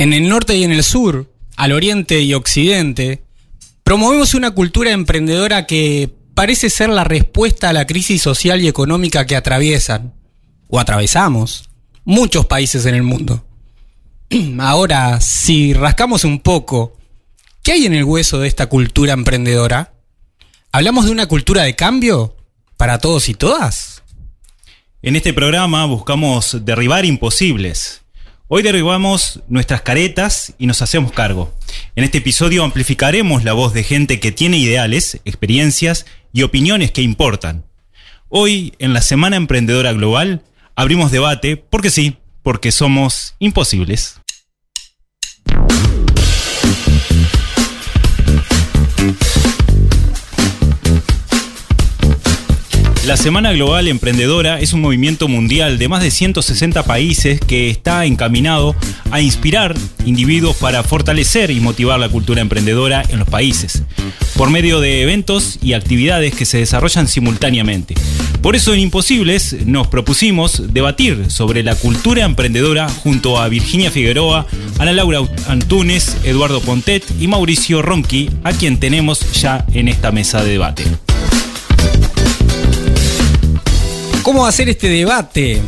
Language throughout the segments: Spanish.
En el norte y en el sur, al oriente y occidente, promovemos una cultura emprendedora que parece ser la respuesta a la crisis social y económica que atraviesan, o atravesamos, muchos países en el mundo. Ahora, si rascamos un poco, ¿qué hay en el hueso de esta cultura emprendedora? ¿Hablamos de una cultura de cambio para todos y todas? En este programa buscamos derribar imposibles. Hoy derribamos nuestras caretas y nos hacemos cargo. En este episodio amplificaremos la voz de gente que tiene ideales, experiencias y opiniones que importan. Hoy, en la Semana Emprendedora Global, abrimos debate porque sí, porque somos imposibles. La Semana Global Emprendedora es un movimiento mundial de más de 160 países que está encaminado a inspirar individuos para fortalecer y motivar la cultura emprendedora en los países, por medio de eventos y actividades que se desarrollan simultáneamente. Por eso en Imposibles nos propusimos debatir sobre la cultura emprendedora junto a Virginia Figueroa, Ana Laura Antunes, Eduardo Pontet y Mauricio Ronqui, a quien tenemos ya en esta mesa de debate. ¿Cómo hacer este debate?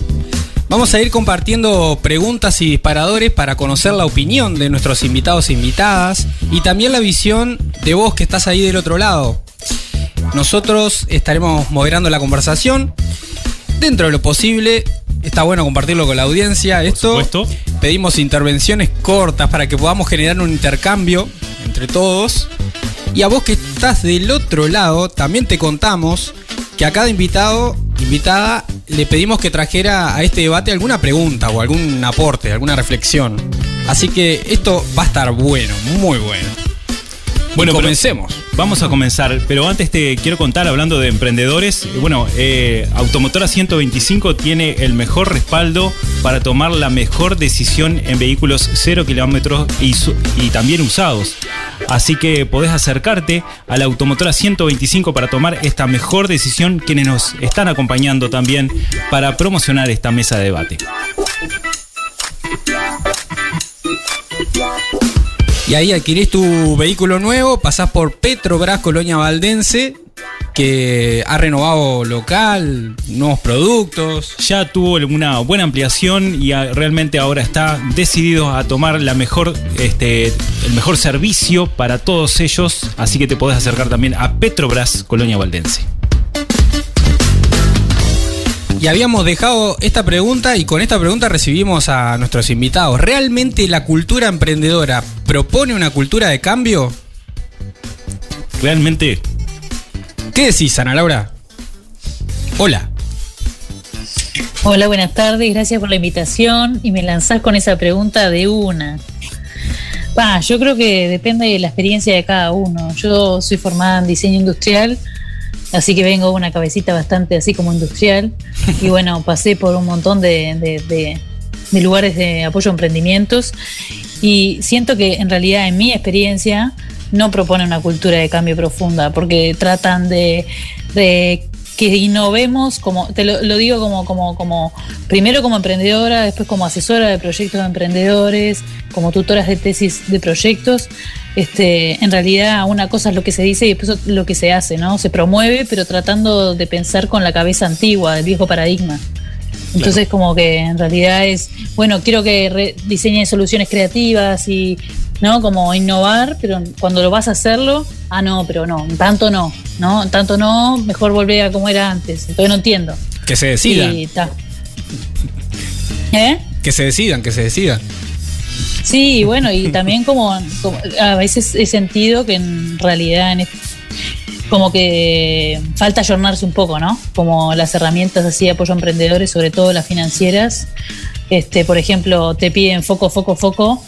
Vamos a ir compartiendo preguntas y disparadores para conocer la opinión de nuestros invitados e invitadas y también la visión de vos que estás ahí del otro lado. Nosotros estaremos moderando la conversación. Dentro de lo posible, está bueno compartirlo con la audiencia. Esto pedimos intervenciones cortas para que podamos generar un intercambio entre todos. Y a vos que estás del otro lado, también te contamos que a cada invitado, invitada, le pedimos que trajera a este debate alguna pregunta o algún aporte, alguna reflexión. Así que esto va a estar bueno, muy bueno. Bueno, comencemos. Vamos a comenzar, pero antes te quiero contar, hablando de emprendedores, bueno, eh, Automotora 125 tiene el mejor respaldo para tomar la mejor decisión en vehículos cero kilómetros y, y también usados. Así que podés acercarte a la Automotora 125 para tomar esta mejor decisión, quienes nos están acompañando también para promocionar esta mesa de debate. Y ahí adquirís tu vehículo nuevo, pasás por Petrobras Colonia Valdense, que ha renovado local, nuevos productos. Ya tuvo una buena ampliación y realmente ahora está decidido a tomar la mejor, este, el mejor servicio para todos ellos. Así que te podés acercar también a Petrobras Colonia Valdense. Y habíamos dejado esta pregunta y con esta pregunta recibimos a nuestros invitados. ¿Realmente la cultura emprendedora propone una cultura de cambio? Realmente. ¿Qué decís, Ana Laura? Hola. Hola, buenas tardes, gracias por la invitación y me lanzás con esa pregunta de una. Va, yo creo que depende de la experiencia de cada uno. Yo soy formada en diseño industrial así que vengo una cabecita bastante así como industrial. Y bueno, pasé por un montón de, lugares de apoyo a emprendimientos y siento que en realidad en mi experiencia no propone una cultura de cambio profunda porque tratan de, que innovemos como te lo, digo como como como primero como emprendedora después como asesora de proyectos de emprendedores como tutoras de tesis de proyectos este, en realidad una cosa es lo que se dice y después lo que se hace, ¿no? Se promueve, pero tratando de pensar con la cabeza antigua, del viejo paradigma. Entonces como que en realidad es, bueno, quiero que diseñen soluciones creativas y, ¿no? Como innovar, pero cuando lo vas a hacerlo, ah, no, pero no, tanto no, ¿no? Tanto no, mejor volver a como era antes. Entonces no entiendo. Que se decidan. ¿Eh? Que se decidan, que se decidan. Sí, bueno, y también como, a veces he sentido que en realidad como que falta ayornarse un poco, ¿no? Como las herramientas así de apoyo a emprendedores, sobre todo las financieras. Este, por ejemplo, te piden foco, foco, foco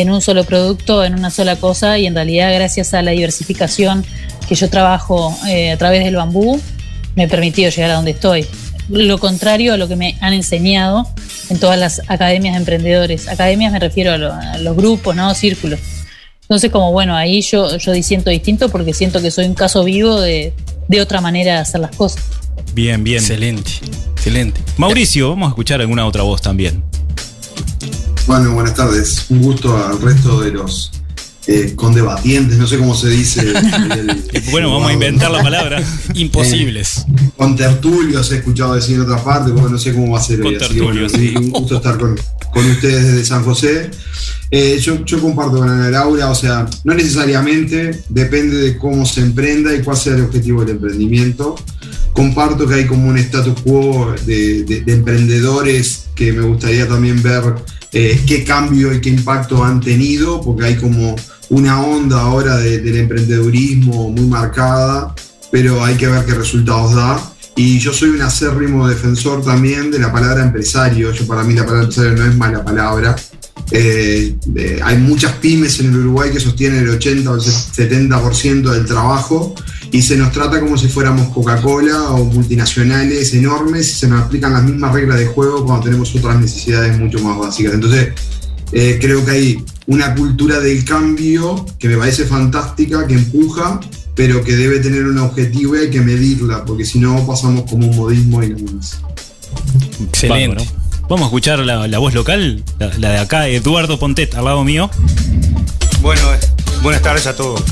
en un solo producto, en una sola cosa, y en realidad gracias a la diversificación que yo trabajo eh, a través del bambú, me he permitido llegar a donde estoy. Lo contrario a lo que me han enseñado en todas las academias de emprendedores. Academias me refiero a, los grupos, ¿no? Círculos. Entonces, como bueno, ahí yo, yo siento distinto porque siento que soy un caso vivo de, otra manera de hacer las cosas. Bien, bien. Excelente, excelente. Mauricio, vamos a escuchar alguna otra voz también. Bueno, buenas tardes. Un gusto al resto de los eh, condebatientes, no sé cómo se dice. bueno, vamos a inventar la palabra. Imposibles. Eh, con tertulios he escuchado decir en otra parte, porque no sé cómo va a ser con Tertulios, sí. Un gusto estar con, ustedes desde San José. Eh, yo, yo, comparto con Ana Laura, o sea, no necesariamente depende de cómo se emprenda y cuál sea el objetivo del emprendimiento. Comparto que hay como un status quo de, de emprendedores que me gustaría también ver eh, qué cambio y qué impacto han tenido, porque hay como una onda ahora del emprendedurismo muy marcada, pero hay que ver qué resultados da. Y yo soy un acérrimo defensor también de la palabra empresario. Yo para mí la palabra empresario no es mala palabra. Eh, eh, hay muchas pymes en el Uruguay que sostienen el 80 o el 70% del trabajo y se nos trata como si fuéramos Coca-Cola o multinacionales enormes y se nos aplican las mismas reglas de juego cuando tenemos otras necesidades mucho más básicas. Entonces, eh, creo que hay una cultura del cambio que me parece fantástica, que empuja, pero que debe tener un objetivo y hay que medirla, porque si no pasamos como un modismo y no más. Excelente. Vamos a escuchar la, voz local, la, de acá, Eduardo Pontet, al lado mío. Bueno, buenas tardes a todos.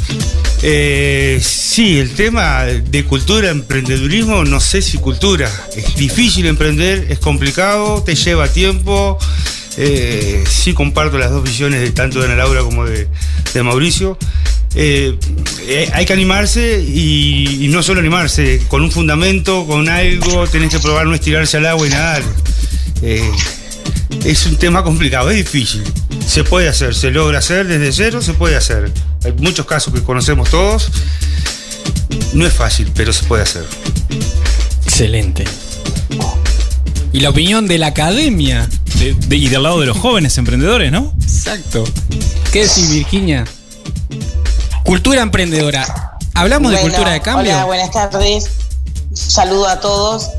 Eh, sí, el tema de cultura, emprendedurismo, no sé si cultura. Es difícil emprender, es complicado, te lleva tiempo. Eh, sí comparto las dos visiones de tanto de Ana Laura como de, Mauricio. Eh, hay que animarse y, no solo animarse, con un fundamento, con algo, tenés que probar no estirarse al agua y nadar. Es un tema complicado, es difícil. Se puede hacer, se logra hacer desde cero, se puede hacer. Hay muchos casos que conocemos todos. No es fácil, pero se puede hacer. Excelente. Y la opinión de la academia. y del lado de los jóvenes emprendedores, ¿no? Exacto. ¿Qué decís, Virginia? Cultura emprendedora. ¿Hablamos de cultura de cambio? Hola, buenas tardes. Saludo a todos.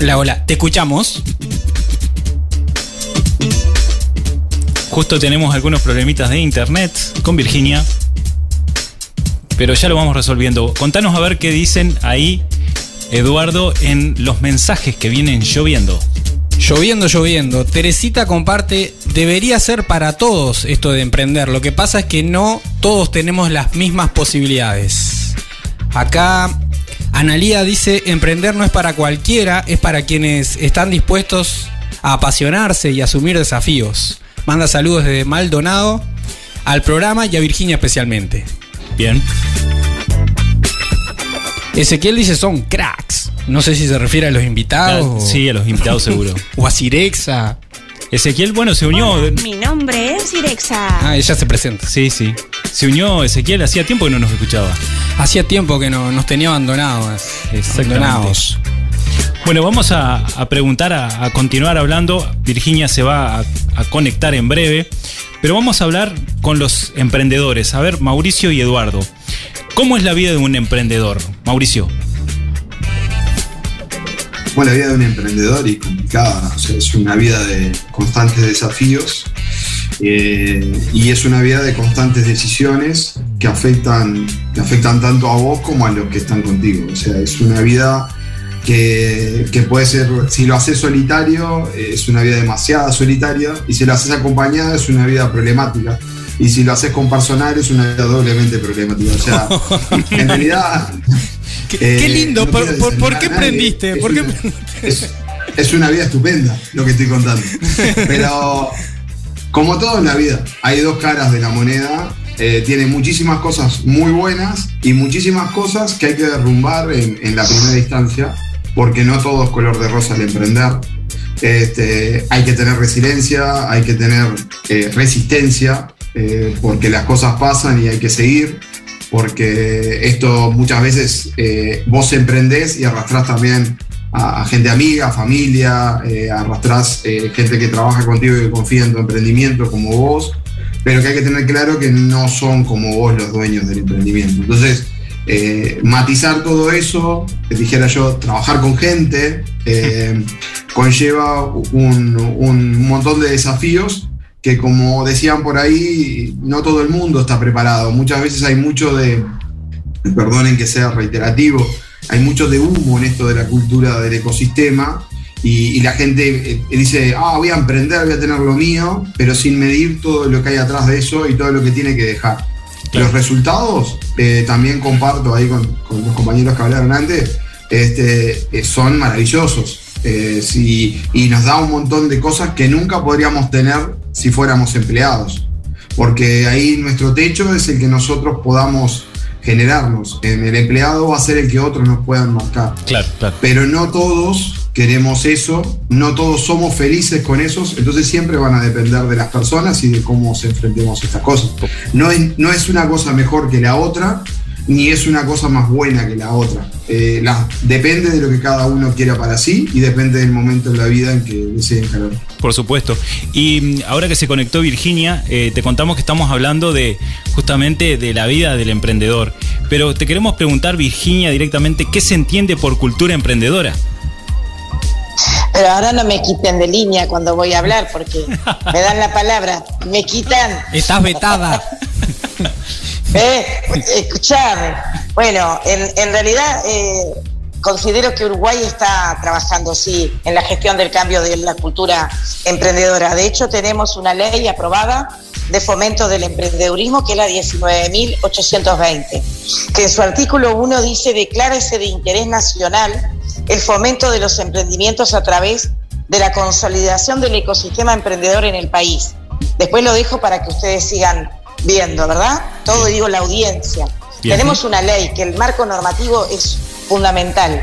Hola, hola. ¿Te escuchamos? Justo tenemos algunos problemitas de internet con Virginia. Pero ya lo vamos resolviendo. Contanos a ver qué dicen ahí, Eduardo, en los mensajes que vienen lloviendo. Lloviendo, lloviendo. Teresita comparte, debería ser para todos esto de emprender. Lo que pasa es que no todos tenemos las mismas posibilidades. Acá Analía dice, emprender no es para cualquiera, es para quienes están dispuestos a apasionarse y asumir desafíos. Manda saludos desde Maldonado al programa y a Virginia especialmente. Bien. Ezequiel dice son cracks. No sé si se refiere a los invitados. sí, a los invitados seguro. o a Cirexa. Ezequiel, bueno, se unió. mi nombre es Cirexa. Ah, ella se presenta. Sí, sí. Se unió Ezequiel, hacía tiempo que no nos escuchaba. Hacía tiempo que no, nos tenía abandonados. Abandonados. Bueno, vamos a, preguntar, a, continuar hablando. Virginia se va a, conectar en breve, pero vamos a hablar con los emprendedores. A ver, Mauricio y Eduardo, ¿cómo es la vida de un emprendedor? Mauricio. Bueno, la vida de un emprendedor y complicada, o sea, es una vida de constantes desafíos eh, y es una vida de constantes decisiones que afectan, que afectan tanto a vos como a los que están contigo. O sea, es una vida que, puede ser, si lo haces solitario, es una vida demasiado solitaria, y si lo haces acompañada, es una vida problemática. Y si lo haces con personal, es una vida doblemente problemática. O sea, en realidad. Qué, lindo, ¿por, qué prendiste? Es, una vida estupenda lo que estoy contando. Pero, como todo en la vida, hay dos caras de la moneda. Eh, tiene muchísimas cosas muy buenas y muchísimas cosas que hay que derrumbar en, en la primera instancia porque no todo es color de rosa al emprender. Este, hay que tener resiliencia, hay que tener eh, resistencia, eh, porque las cosas pasan y hay que seguir, porque esto muchas veces eh, vos emprendés y arrastrás también a, gente amiga, familia, arrastrás gente que trabaja contigo y que confía en tu emprendimiento como vos, pero que hay que tener claro que no son como vos los dueños del emprendimiento. Entonces, eh, matizar todo eso, dijera yo, trabajar con gente, eh, conlleva un, montón de desafíos que como decían por ahí, no todo el mundo está preparado. Muchas veces hay mucho de, perdonen que sea reiterativo, hay mucho de humo en esto de la cultura del ecosistema y, y la gente eh, dice, ah, voy a emprender, voy a tener lo mío, pero sin medir todo lo que hay atrás de eso y todo lo que tiene que dejar. Claro. Los resultados, eh, también comparto ahí con, con los compañeros que hablaron antes, este, eh, son maravillosos. Eh, sí, y nos da un montón de cosas que nunca podríamos tener si fuéramos empleados. Porque ahí nuestro techo es el que nosotros podamos generarnos. En el empleado va a ser el que otros nos puedan marcar. Claro, claro. Pero no todos queremos eso, no todos somos felices con esos, entonces siempre van a depender de las personas y de cómo se enfrentemos a estas cosas. No es, no es una cosa mejor que la otra, ni es una cosa más buena que la otra. Eh, la- depende de lo que cada uno quiera para sí y depende del momento en la vida en que desee encarar. Por supuesto. Y mm, ahora que se conectó Virginia, eh, te contamos que estamos hablando de justamente de la vida del emprendedor. Pero te queremos preguntar, Virginia, directamente, ¿qué se entiende por cultura emprendedora? Pero ahora no me quiten de línea cuando voy a hablar porque me dan la palabra, me quitan. Estás vetada. Eh, escuchame. Bueno, en, realidad eh, considero que Uruguay está trabajando, sí, en la gestión del cambio de la cultura emprendedora. De hecho, tenemos una ley aprobada de fomento del emprendedurismo, que es la 19.820, que en su artículo 1 dice, declara ese de interés nacional el fomento de los emprendimientos a través de la consolidación del ecosistema emprendedor en el país. Después lo dejo para que ustedes sigan viendo, ¿verdad? Todo digo la audiencia. Bien. Tenemos una ley que el marco normativo es fundamental.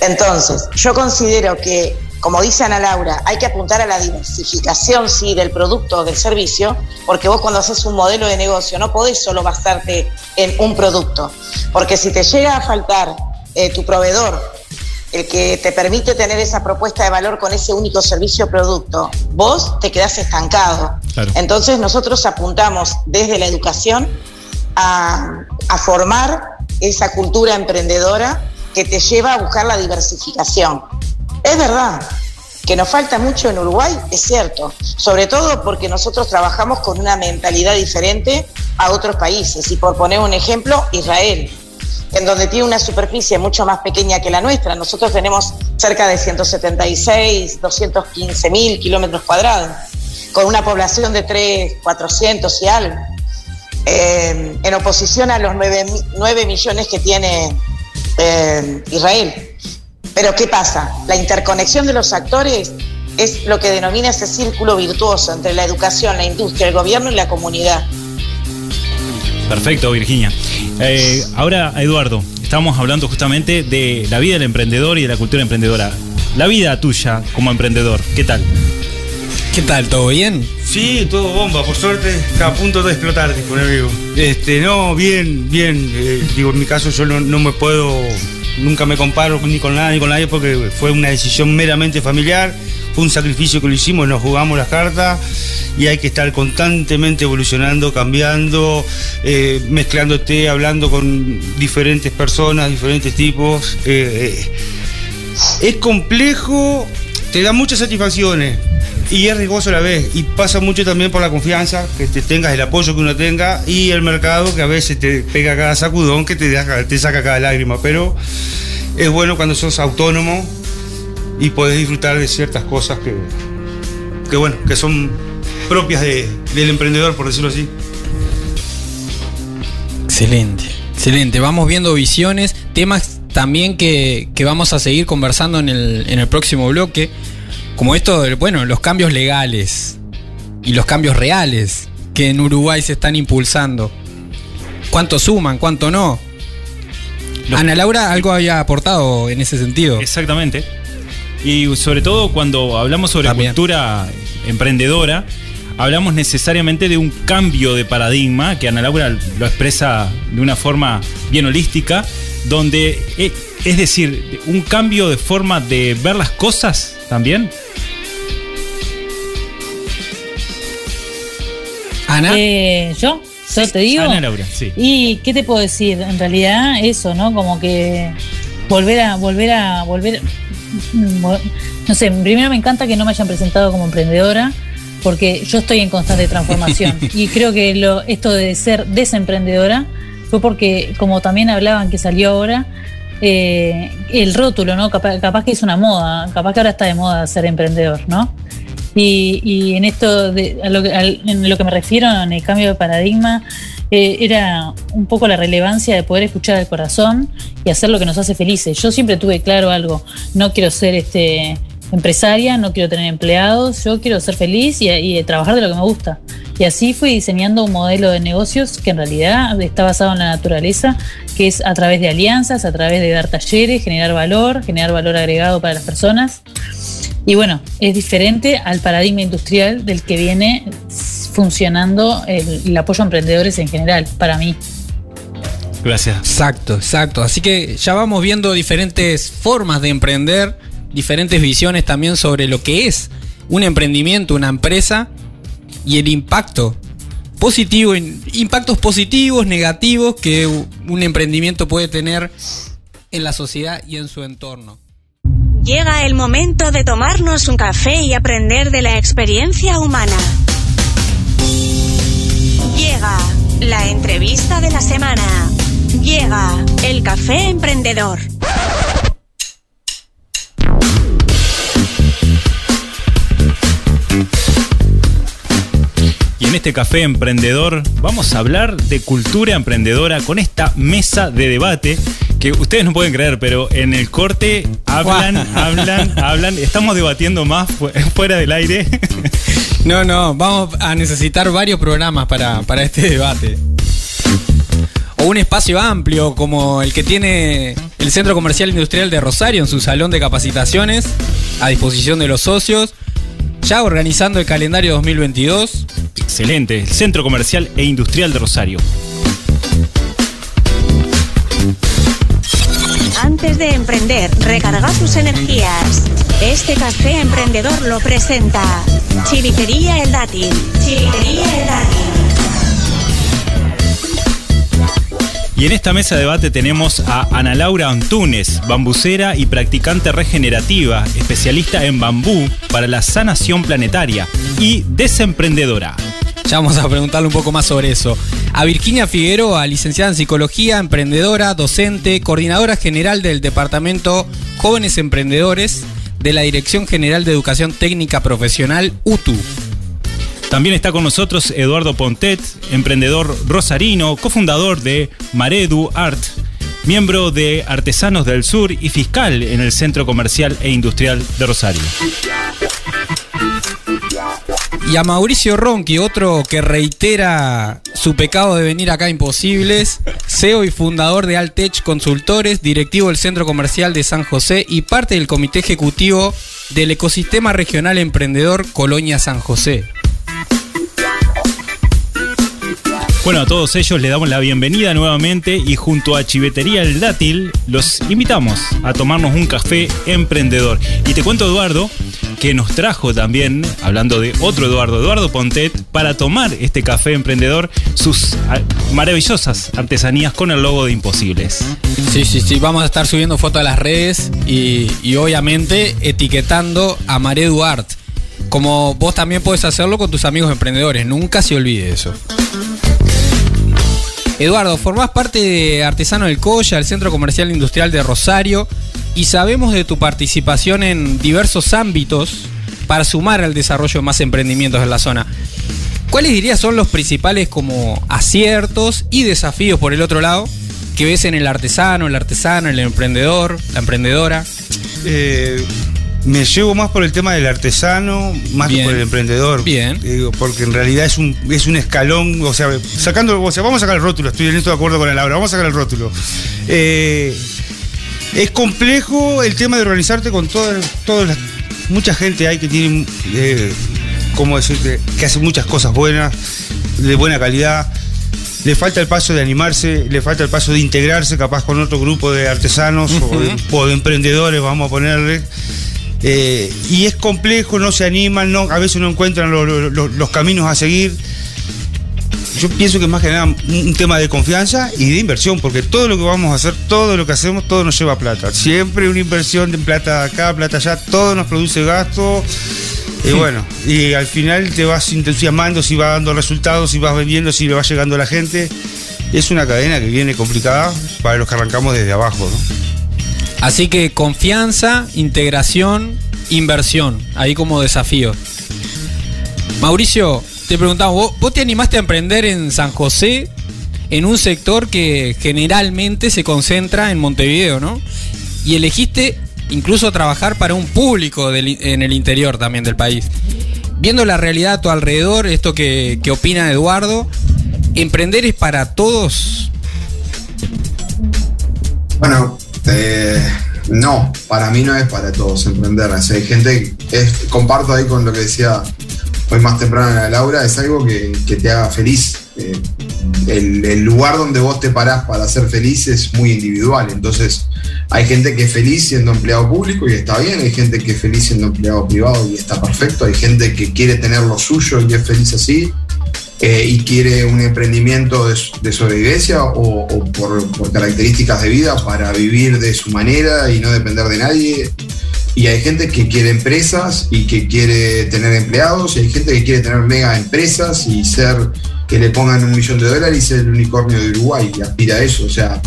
Entonces, yo considero que, como dice Ana Laura, hay que apuntar a la diversificación, sí, del producto o del servicio, porque vos cuando haces un modelo de negocio no podés solo basarte en un producto, porque si te llega a faltar eh, tu proveedor, el que te permite tener esa propuesta de valor con ese único servicio o producto, vos te quedás estancado. Claro. Entonces nosotros apuntamos desde la educación a, a formar esa cultura emprendedora que te lleva a buscar la diversificación. Es verdad que nos falta mucho en Uruguay, es cierto, sobre todo porque nosotros trabajamos con una mentalidad diferente a otros países. Y por poner un ejemplo, Israel, en donde tiene una superficie mucho más pequeña que la nuestra. Nosotros tenemos cerca de 176, 215 mil kilómetros cuadrados, con una población de 3, 400 y algo eh, en oposición a los 9, 9 millones que tiene eh, Israel. Pero ¿qué pasa? La interconexión de los actores es lo que denomina ese círculo virtuoso entre la educación, la industria, el gobierno y la comunidad. Perfecto, Virginia. Eh, ahora, Eduardo, estamos hablando justamente de la vida del emprendedor y de la cultura emprendedora. La vida tuya como emprendedor, ¿qué tal? ¿Qué tal? ¿Todo bien? Sí, todo bomba, por suerte está a punto de explotar, dijo un amigo. Este, no, bien, bien. eh, digo, en mi caso yo no, no me puedo, nunca me comparo ni con nadie ni con nadie porque fue una decisión meramente familiar, fue un sacrificio que lo hicimos, nos jugamos las cartas y hay que estar constantemente evolucionando, cambiando, eh, mezclándote, hablando con diferentes personas, diferentes tipos. eh, eh, es complejo, te da muchas satisfacciones y es riesgoso a la vez. Y pasa mucho también por la confianza, que te tengas el apoyo que uno tenga y el mercado que a veces te pega cada sacudón que te, te saca cada lágrima. Pero es bueno cuando sos autónomo y podés disfrutar de ciertas cosas que, que bueno, que son propias de- del emprendedor, por decirlo así. Excelente, excelente. Vamos viendo visiones, temas también que, que vamos a seguir conversando en el, en el próximo bloque, como esto, de, bueno, los cambios legales y los cambios reales que en Uruguay se están impulsando. ¿Cuánto suman, cuánto no? Los- Ana Laura algo había aportado en ese sentido. Exactamente. Y sobre todo cuando hablamos sobre También. cultura emprendedora, hablamos necesariamente de un cambio de paradigma, que Ana Laura lo expresa de una forma bien holística, donde, eh, es decir, un cambio de forma de ver las cosas también. Ana, Eh, ¿Yo? ¿Yo te digo? Ana Laura, sí. Y qué te puedo decir, en realidad eso, ¿no? Como que volver a, volver a, volver, mm, no sé, primero me encanta que no me hayan presentado como emprendedora, porque yo estoy en constante transformación y creo que lo, esto de ser desemprendedora fue porque, como también hablaban que salió ahora, eh, el rótulo, ¿no? Capaz, capaz que es una moda, capaz que ahora está de moda ser emprendedor, ¿no? Y, y en esto, de, a lo, al- en lo que me refiero, en el cambio de paradigma, eh, era un poco la relevancia de poder escuchar al corazón y hacer lo que nos hace felices. Yo siempre tuve claro algo, no quiero ser este empresaria, no quiero tener empleados, yo quiero ser feliz y, y trabajar de lo que me gusta. Y así fui diseñando un modelo de negocios que en realidad está basado en la naturaleza, que es a través de alianzas, a través de dar talleres, generar valor, generar valor agregado para las personas. Y bueno, es diferente al paradigma industrial del que viene funcionando el, el apoyo a emprendedores en general, para mí. Gracias. Exacto, exacto. Así que ya vamos viendo diferentes formas de emprender, diferentes visiones también sobre lo que es un emprendimiento, una empresa y el impacto positivo, impactos positivos, negativos que un emprendimiento puede tener en la sociedad y en su entorno. Llega el momento de tomarnos un café y aprender de la experiencia humana. Llega la entrevista de la semana. Llega el café emprendedor. En este café emprendedor vamos a hablar de cultura emprendedora con esta mesa de debate que ustedes no pueden creer, pero en el corte hablan, hablan, hablan. Estamos debatiendo más fu- fuera del aire. No, no, vamos a necesitar varios programas para, para este debate. O un espacio amplio como el que tiene el Centro Comercial Industrial de Rosario en su salón de capacitaciones a disposición de los socios, ya organizando el calendario 2022. Excelente, el Centro Comercial e Industrial de Rosario. Antes de emprender, recarga tus energías. Este café emprendedor lo presenta Chivitería El Dátil. Chivitería El Dátil. Y en esta mesa de debate tenemos a Ana Laura Antunes, bambucera y practicante regenerativa, especialista en bambú para la sanación planetaria y desemprendedora. Ya vamos a preguntarle un poco más sobre eso. A Virginia Figueroa, licenciada en psicología, emprendedora, docente, coordinadora general del Departamento Jóvenes Emprendedores de la Dirección General de Educación Técnica Profesional, UTU. También está con nosotros Eduardo Pontet, emprendedor rosarino, cofundador de Maredu Art, miembro de Artesanos del Sur y fiscal en el Centro Comercial e Industrial de Rosario. Y a Mauricio Ronqui, otro que reitera su pecado de venir acá a imposibles, CEO y fundador de Altech Consultores, directivo del Centro Comercial de San José y parte del comité ejecutivo del Ecosistema Regional Emprendedor Colonia San José. Bueno, a todos ellos les damos la bienvenida nuevamente y junto a Chivetería El Dátil los invitamos a tomarnos un café emprendedor. Y te cuento, Eduardo, que nos trajo también, hablando de otro Eduardo, Eduardo Pontet, para tomar este café emprendedor sus ah, maravillosas artesanías con el logo de Imposibles. Sí, sí, sí, vamos a estar subiendo fotos a las redes y, y obviamente etiquetando a Maredu Art. Como vos también podés hacerlo con tus amigos emprendedores, nunca se olvide eso. Eduardo, formás parte de Artesano del Colla, el Centro Comercial Industrial de Rosario, y sabemos de tu participación en diversos ámbitos para sumar al desarrollo de más emprendimientos en la zona. ¿Cuáles dirías son los principales como aciertos y desafíos por el otro lado que ves en el artesano, el artesano, el emprendedor, la emprendedora? Eh, me llevo más por el tema del artesano, más Bien. que por el emprendedor. Bien. Digo, porque en realidad es un, es un escalón, o sea, sacando, o sea, vamos a sacar el rótulo, estoy en esto de acuerdo con el Laura, vamos a sacar el rótulo. Eh, es complejo el tema de organizarte con todas, todas las, mucha gente hay que tiene, eh, ¿cómo decirte? Que hace muchas cosas buenas, de buena calidad. Le falta el paso de animarse, le falta el paso de integrarse capaz con otro grupo de artesanos o, de, o de emprendedores, vamos a ponerle. Eh, y es complejo, no se animan, no, a veces no encuentran lo- lo- lo- los caminos a seguir. Yo pienso que más que nada un, tema de confianza y de inversión, porque todo lo que vamos a hacer, todo lo que hacemos, todo nos lleva plata. Siempre una inversión de plata acá, plata allá, todo nos produce gasto. Y bueno, y al final te vas entusiasmando si va dando resultados, si vas vendiendo, si le va llegando a la gente. Es una cadena que viene complicada para los que arrancamos desde abajo, ¿no? Así que confianza, integración, inversión, ahí como desafío. Mauricio, te preguntamos, ¿vos, vos te animaste a emprender en San José en un sector que generalmente se concentra en Montevideo, ¿no? Y elegiste incluso trabajar para un público en el interior también del país. Viendo la realidad a tu alrededor, esto que, que opina Eduardo, ¿emprender es para todos? Bueno, eh, no, para mí no es para todos emprender. Hay gente, es, comparto ahí con lo que decía hoy más temprano la Laura, es algo que, que te haga feliz. Eh, el, el lugar donde vos te parás para ser feliz es muy individual. Entonces, hay gente que es feliz siendo empleado público y está bien, hay gente que es feliz siendo empleado privado y está perfecto, hay gente que quiere tener lo suyo y es feliz así. Eh, y quiere un emprendimiento de, sobrevivencia o, o por, por características de vida para vivir de su manera y no depender de nadie. Y hay gente que quiere empresas y que quiere tener empleados, y hay gente que quiere tener mega empresas y ser que le pongan un millón de dólares y ser el unicornio de Uruguay y aspira a eso. O sea,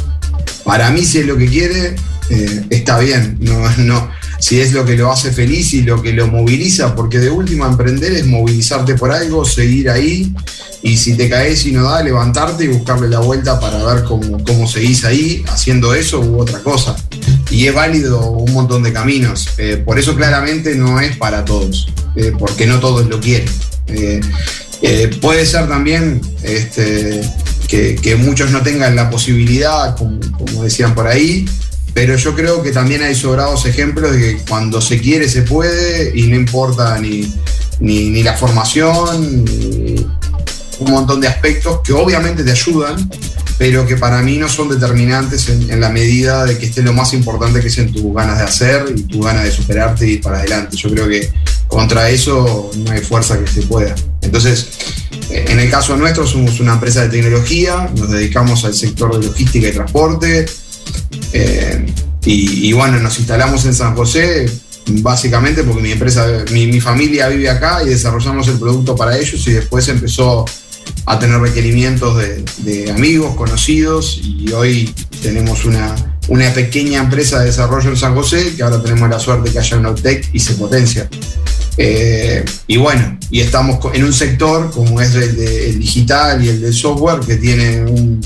para mí si es lo que quiere, eh, está bien. No, si es lo que lo hace feliz y lo que lo moviliza, porque de última emprender es movilizarte por algo, seguir ahí y si te caes y no da, levantarte y buscarle la vuelta para ver cómo, cómo seguís ahí haciendo eso u otra cosa. Y es válido un montón de caminos. Eh, por eso claramente no es para todos, eh, porque no todos lo quieren. Puede ser también este, que, muchos no tengan la posibilidad, como decían por ahí, pero yo creo que también hay sobrados ejemplos de que cuando se quiere se puede y no importa ni, ni, la formación, un montón de aspectos que obviamente te ayudan, pero que para mí no son determinantes en, la medida de que esté lo más importante que es en tus ganas de hacer y tus ganas de superarte y ir para adelante. Yo creo que contra eso no hay fuerza que se pueda. Entonces, eh, en el caso nuestro somos una empresa de tecnología, nos dedicamos al sector de logística y transporte, eh, y, bueno, nos instalamos en San José básicamente porque mi empresa, mi, mi familia vive acá y desarrollamos el producto para ellos y después empezó a tener requerimientos de, amigos, conocidos y hoy tenemos una, una pequeña empresa de desarrollo en San José que ahora tenemos la suerte que haya Tech y se potencia. Eh, y bueno, y estamos en un sector como es el, el digital y el del software que tiene un-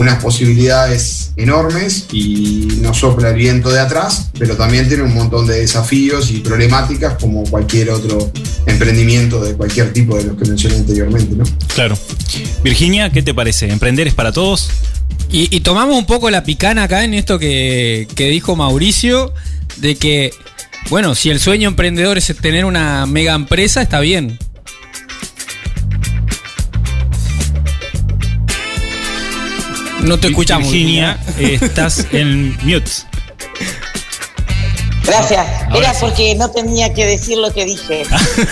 unas posibilidades enormes y nos sopla el viento de atrás, pero también tiene un montón de desafíos y problemáticas como cualquier otro emprendimiento de cualquier tipo de los que mencioné anteriormente. ¿no? Claro. Virginia, ¿qué te parece? ¿Emprender es para todos? Y, y tomamos un poco la picana acá en esto que, que dijo Mauricio, de que, bueno, si el sueño emprendedor es tener una mega empresa, está bien. No te escuchamos. Virginia, eh, estás en mute. Gracias. Ahora Era sí. porque no tenía que decir lo que dije.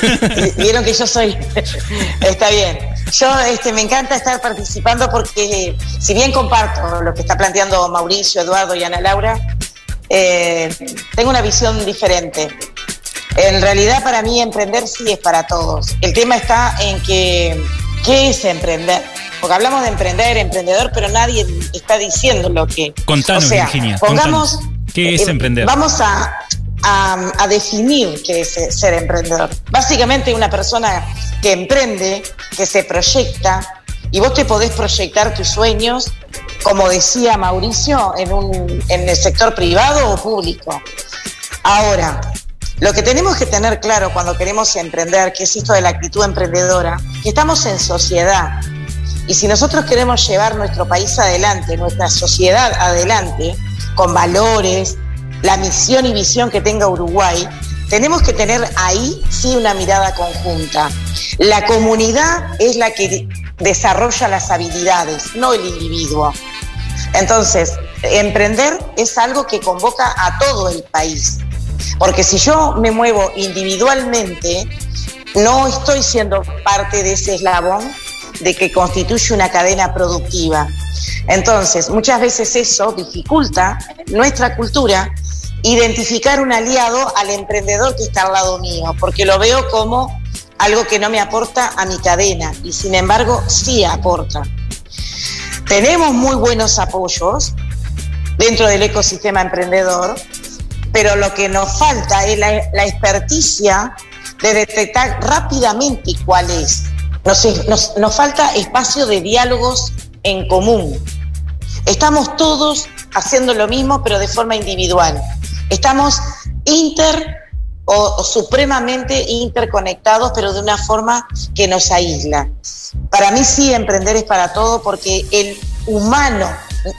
Vieron que yo soy. está bien. Yo este, me encanta estar participando porque, si bien comparto lo que está planteando Mauricio, Eduardo y Ana Laura, eh, tengo una visión diferente. En realidad, para mí, emprender sí es para todos. El tema está en que, ¿qué es emprender? Porque hablamos de emprender, emprendedor, pero nadie está diciendo lo que. Contanos, o sea, Virginia, Pongamos. contanos. ¿Qué es eh, emprender? Vamos a, a, a definir qué es ser emprendedor. Básicamente, una persona que emprende, que se proyecta, y vos te podés proyectar tus sueños, como decía Mauricio, en, un, en el sector privado o público. Ahora, lo que tenemos que tener claro cuando queremos emprender, que es esto de la actitud emprendedora, que estamos en sociedad. Y si nosotros queremos llevar nuestro país adelante, nuestra sociedad adelante, con valores, la misión y visión que tenga Uruguay, tenemos que tener ahí sí una mirada conjunta. La comunidad es la que desarrolla las habilidades, no el individuo. Entonces, emprender es algo que convoca a todo el país. Porque si yo me muevo individualmente, no estoy siendo parte de ese eslabón de que constituye una cadena productiva. Entonces, muchas veces eso dificulta nuestra cultura identificar un aliado al emprendedor que está al lado mío, porque lo veo como algo que no me aporta a mi cadena y sin embargo sí aporta. Tenemos muy buenos apoyos dentro del ecosistema emprendedor, pero lo que nos falta es la, la experticia de detectar rápidamente cuál es. Nos, falta espacio de diálogos en común. Estamos todos haciendo lo mismo, pero de forma individual. Estamos inter o, o, supremamente interconectados, pero de una forma que nos aísla. Para mí sí, emprender es para todo porque el humano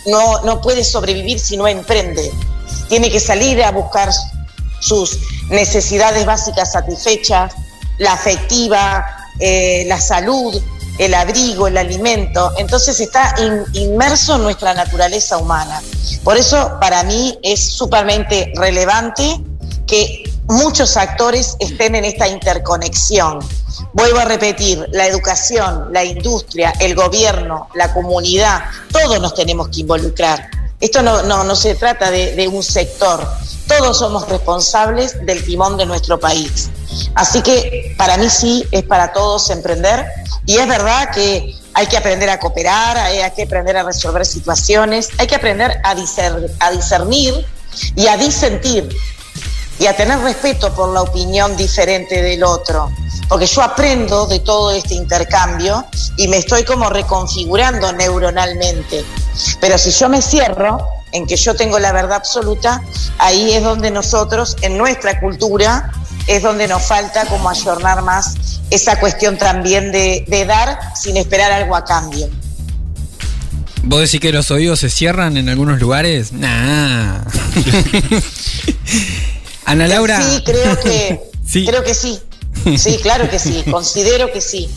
no, no puede sobrevivir si no emprende. Tiene que salir a buscar sus necesidades básicas satisfechas, la afectiva, eh, la salud, el abrigo, el alimento. Entonces está in, inmerso en nuestra naturaleza humana. Por eso para mí es sumamente relevante que muchos actores estén en esta interconexión. Vuelvo a repetir, la educación, la industria, el gobierno, la comunidad, todos nos tenemos que involucrar. Esto no, no, no se trata de un sector, todos somos responsables del timón de nuestro país. Así que para mí sí es para todos emprender y es verdad que hay que aprender a cooperar, hay que aprender a resolver situaciones, hay que aprender a, a discernir y a disentir y a tener respeto por la opinión diferente del otro. Porque yo aprendo de todo este intercambio y me estoy como reconfigurando neuronalmente. Pero si yo me cierro en que yo tengo la verdad absoluta, ahí es donde nosotros, en nuestra cultura, es donde nos falta como ayornar más esa cuestión también de, de dar sin esperar algo a cambio. ¿Vos decís que los oídos se cierran en algunos lugares? Nah. Ana Laura. Sí, creo que sí. creo que sí. Sí, claro que sí. Considero que sí.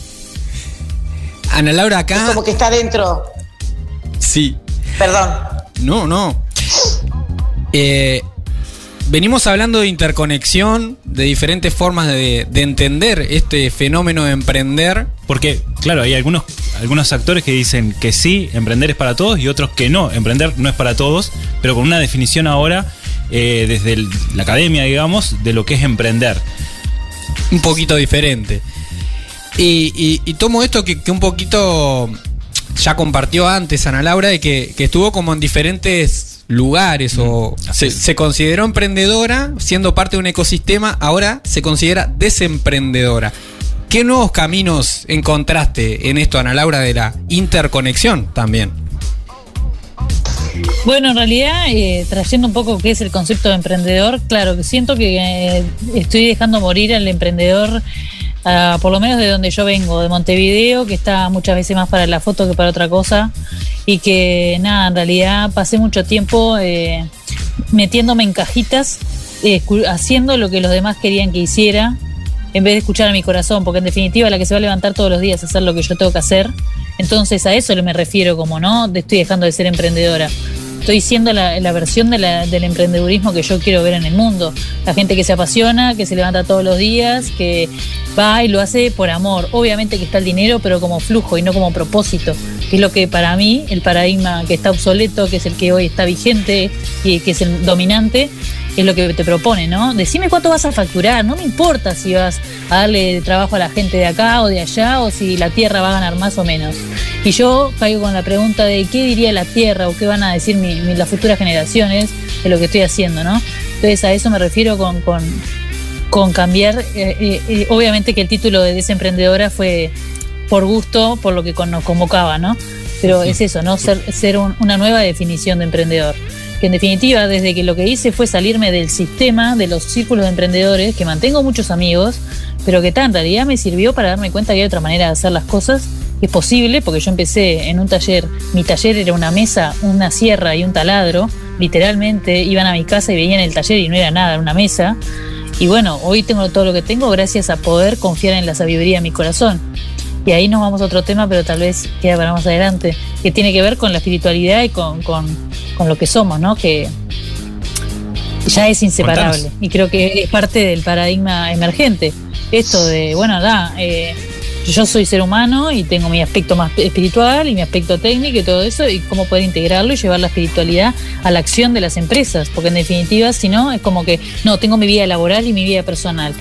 Ana Laura acá. Es como que está dentro. Sí. Perdón. No, no. Eh, venimos hablando de interconexión, de diferentes formas de, de, entender este fenómeno de emprender. Porque, claro, hay algunos, algunos actores que dicen que sí, emprender es para todos, y otros que no, emprender no es para todos, pero con una definición ahora, eh, desde el, la academia, digamos, de lo que es emprender. Un poquito diferente. Y, y, y tomo esto que, que, un poquito ya compartió antes Ana Laura, de que, que estuvo como en diferentes lugares o se, se, consideró emprendedora siendo parte de un ecosistema, ahora se considera desemprendedora. ¿Qué nuevos caminos encontraste en esto, Ana Laura, de la interconexión también? Bueno, en realidad, eh, trayendo un poco qué es el concepto de emprendedor, claro que siento que eh, estoy dejando morir al emprendedor, por lo menos de donde yo vengo, de Montevideo, que está muchas veces más para la foto que para otra cosa, y que nada, en realidad pasé mucho tiempo eh, metiéndome en cajitas, haciendo lo que los demás querían que hiciera, en vez de escuchar a mi corazón, porque en definitiva la que se va a levantar todos los días a hacer lo que yo tengo que hacer. Entonces a eso me refiero como, ¿no? Estoy dejando de ser emprendedora estoy siendo la, versión del emprendedurismo que yo quiero ver en el mundo. La gente que se apasiona, que se levanta todos los días, que va y lo hace por amor. Obviamente que está el dinero, pero como flujo y no como propósito, que es lo que para mí, el paradigma que está obsoleto, que es el que hoy está vigente y que es el dominante, es lo que te propone, ¿no? Decime cuánto vas a facturar, no me importa si vas a darle trabajo a la gente de acá o de allá o si la tierra va a ganar más o menos. Y yo caigo con la pregunta de qué diría la tierra o qué van a decir mi, mi, las futuras generaciones de lo que estoy haciendo, ¿no? Entonces a eso me refiero con, con, con cambiar, eh, eh, eh, obviamente que el título de desemprendedora fue por gusto, por lo que nos convocaba, ¿no? Pero sí. es eso, ¿no? Ser, ser un, una nueva definición de emprendedor que en definitiva desde que lo que hice fue salirme del sistema de los círculos de emprendedores, que mantengo muchos amigos, pero que tan en realidad me sirvió para darme cuenta que hay otra manera de hacer las cosas, es posible, porque yo empecé en un taller, mi taller era una mesa, una sierra y un taladro, literalmente iban a mi casa y veían el taller y no era nada, era una mesa. Y bueno, hoy tengo todo lo que tengo gracias a poder confiar en la sabiduría de mi corazón. Y ahí nos vamos a otro tema, pero tal vez queda para más adelante, que tiene que ver con la espiritualidad y con, con, con lo que somos, ¿no? Que ya es inseparable. Contanos. Y creo que es parte del paradigma emergente. Esto de, bueno, da, eh, yo soy ser humano y tengo mi aspecto más espiritual y mi aspecto técnico y todo eso, y cómo poder integrarlo y llevar la espiritualidad a la acción de las empresas, porque en definitiva, si no, es como que, no, tengo mi vida laboral y mi vida personal.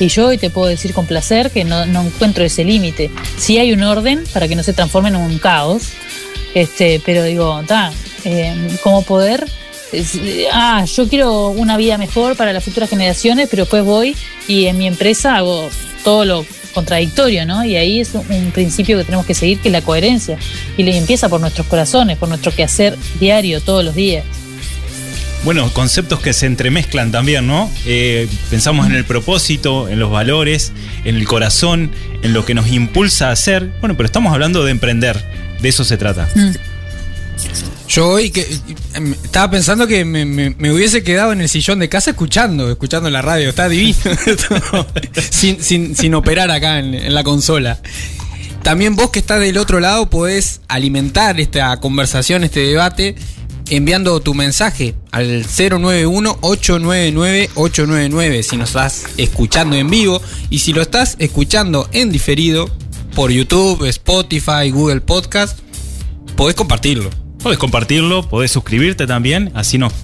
Y yo hoy te puedo decir con placer que no, no encuentro ese límite. Sí hay un orden para que no se transforme en un caos, este, pero digo, ta, eh, cómo poder ah, yo quiero una vida mejor para las futuras generaciones, pero después voy y en mi empresa hago todo lo contradictorio, ¿no? Y ahí es un principio que tenemos que seguir, que es la coherencia. Y le empieza por nuestros corazones, por nuestro quehacer diario, todos los días. Bueno, conceptos que se entremezclan también, ¿no? Eh, pensamos en el propósito, en los valores, en el corazón, en lo que nos impulsa a hacer. Bueno, pero estamos hablando de emprender, de eso se trata. Mm. Yo hoy que em, estaba pensando que me, me- me hubiese quedado en el sillón de casa escuchando, escuchando la radio, está divino. sin, sin- sin operar acá en, en la consola. También vos que estás del otro lado podés alimentar esta conversación, este debate, enviando tu mensaje al 091-899-899 si nos estás escuchando en vivo y si lo estás escuchando en diferido por YouTube, Spotify, Google Podcast, podés compartirlo. Podés compartirlo, podés suscribirte también, así nos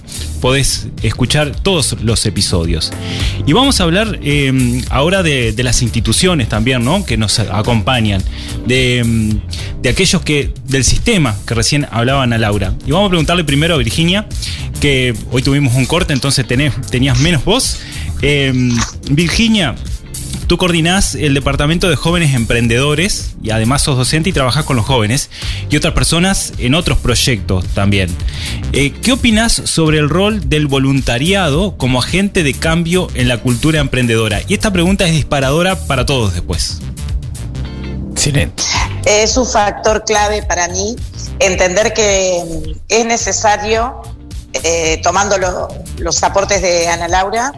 podés escuchar todos los episodios. Y vamos a hablar eh, ahora de, de las instituciones también, ¿no? Que nos acompañan, de, mm, de aquellos que, del sistema que recién hablaban a Laura. Y vamos a preguntarle primero a Virginia, que hoy tuvimos un corte, entonces tenés, tenías menos voz. Eh, Virginia, Tú coordinás el departamento de jóvenes emprendedores y además sos docente y trabajás con los jóvenes y otras personas en otros proyectos también. Eh, ¿Qué opinás sobre el rol del voluntariado como agente de cambio en la cultura emprendedora? Y esta pregunta es disparadora para todos después. Excelente. Es un factor clave para mí entender que mm, es necesario, eh, tomando lo- los aportes de Ana Laura,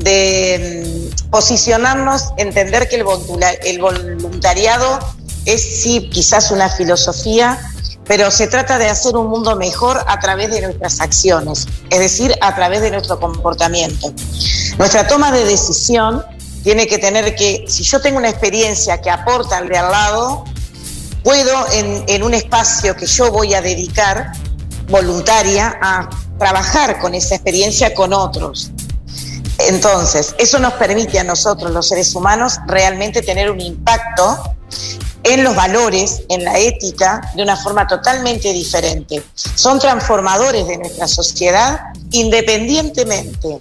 de mm, posicionarnos, entender que el, volunta- el voluntariado es sí quizás una filosofía, pero se trata de hacer un mundo mejor a través de nuestras acciones, es decir, a través de nuestro comportamiento. Nuestra toma de decisión tiene que tener que, si yo tengo una experiencia que aporta al de al lado, puedo en un espacio que yo voy a dedicar voluntaria a trabajar con esa experiencia con otros. Entonces, eso nos permite a nosotros, los seres humanos, realmente tener un impacto en los valores, en la ética, de una forma totalmente diferente. Son transformadores de nuestra sociedad independientemente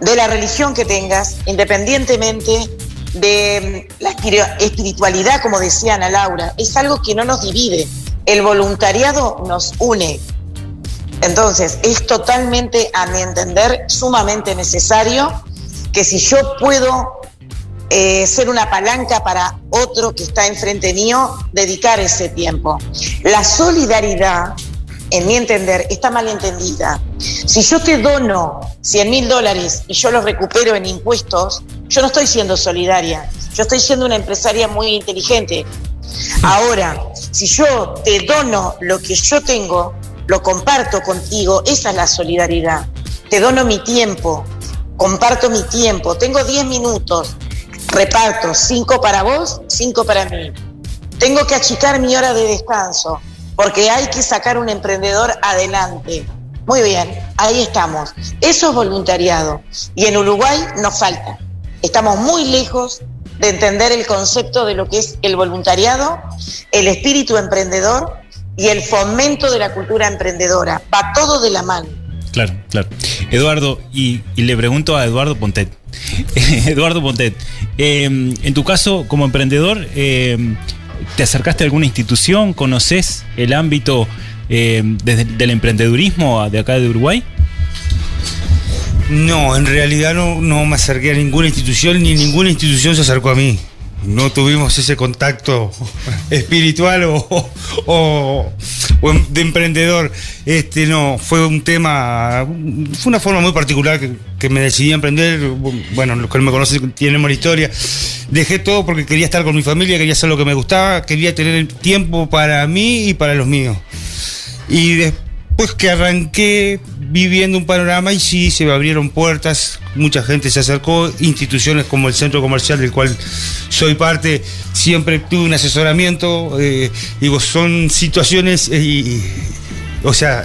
de la religión que tengas, independientemente de mm, la espiri- espiritualidad, como decía Ana Laura. Es algo que no nos divide. El voluntariado nos une. Entonces, es totalmente, a mi entender, sumamente necesario que si yo puedo eh, ser una palanca para otro que está enfrente mío, dedicar ese tiempo. La solidaridad, en mi entender, está mal entendida. Si yo te dono 100 mil dólares y yo los recupero en impuestos, yo no estoy siendo solidaria, yo estoy siendo una empresaria muy inteligente. Ahora, si yo te dono lo que yo tengo, lo comparto contigo, esa es la solidaridad. Te dono mi tiempo, comparto mi tiempo, tengo 10 minutos, reparto 5 para vos, 5 para mí. Tengo que achicar mi hora de descanso, porque hay que sacar un emprendedor adelante. Muy bien, ahí estamos. Eso es voluntariado. Y en Uruguay nos falta. Estamos muy lejos de entender el concepto de lo que es el voluntariado, el espíritu emprendedor y el fomento de la cultura emprendedora. Va todo de la mano. Claro, claro. Eduardo, y, y le pregunto a Eduardo Pontet. Eduardo Pontet, eh, en tu caso como emprendedor, eh, ¿te acercaste a alguna institución? ¿Conoces el ámbito eh, desde- del emprendedurismo de acá de Uruguay? No, en realidad no, no me acerqué a ninguna institución, ni ninguna institución se acercó a mí. No tuvimos ese contacto espiritual o, o- em- de emprendedor. Este no, fue un tema, fue una forma muy particular que, que me decidí a emprender. Bueno, los que me conocen tienen la historia. Dejé todo porque quería estar con mi familia, quería hacer lo que me gustaba, quería tener tiempo para mí y para los míos. Y después que arranqué viviendo un panorama y sí, se me abrieron puertas, mucha gente se acercó, instituciones como el centro comercial del cual soy parte, siempre tuve un asesoramiento, eh, digo, son situaciones, eh, y, o sea,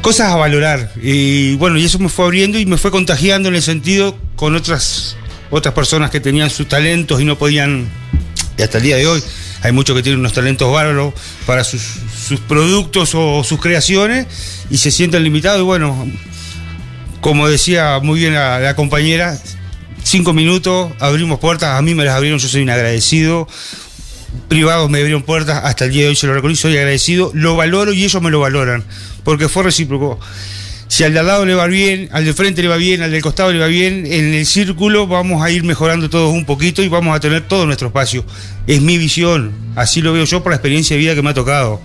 cosas a valorar. Y bueno, y eso me fue abriendo y me fue contagiando en el sentido con otras, otras personas que tenían sus talentos y no podían, y hasta el día de hoy, hay muchos que tienen unos talentos bárbaros para sus, productos o sus creaciones y se sienten limitados y bueno, como decía muy bien la, la compañera, cinco minutos, abrimos puertas, a mí me las abrieron, yo soy un agradecido. Privados me abrieron puertas, hasta el día de hoy se lo reconozco, soy agradecido, lo valoro y ellos me lo valoran, porque fue recíproco. Al de al lado le va bien, al de frente le va bien, al del costado le va bien, en el círculo vamos a ir mejorando todos un poquito y vamos a tener todo nuestro espacio. Es mi visión, así lo veo yo por la experiencia de vida que me ha tocado.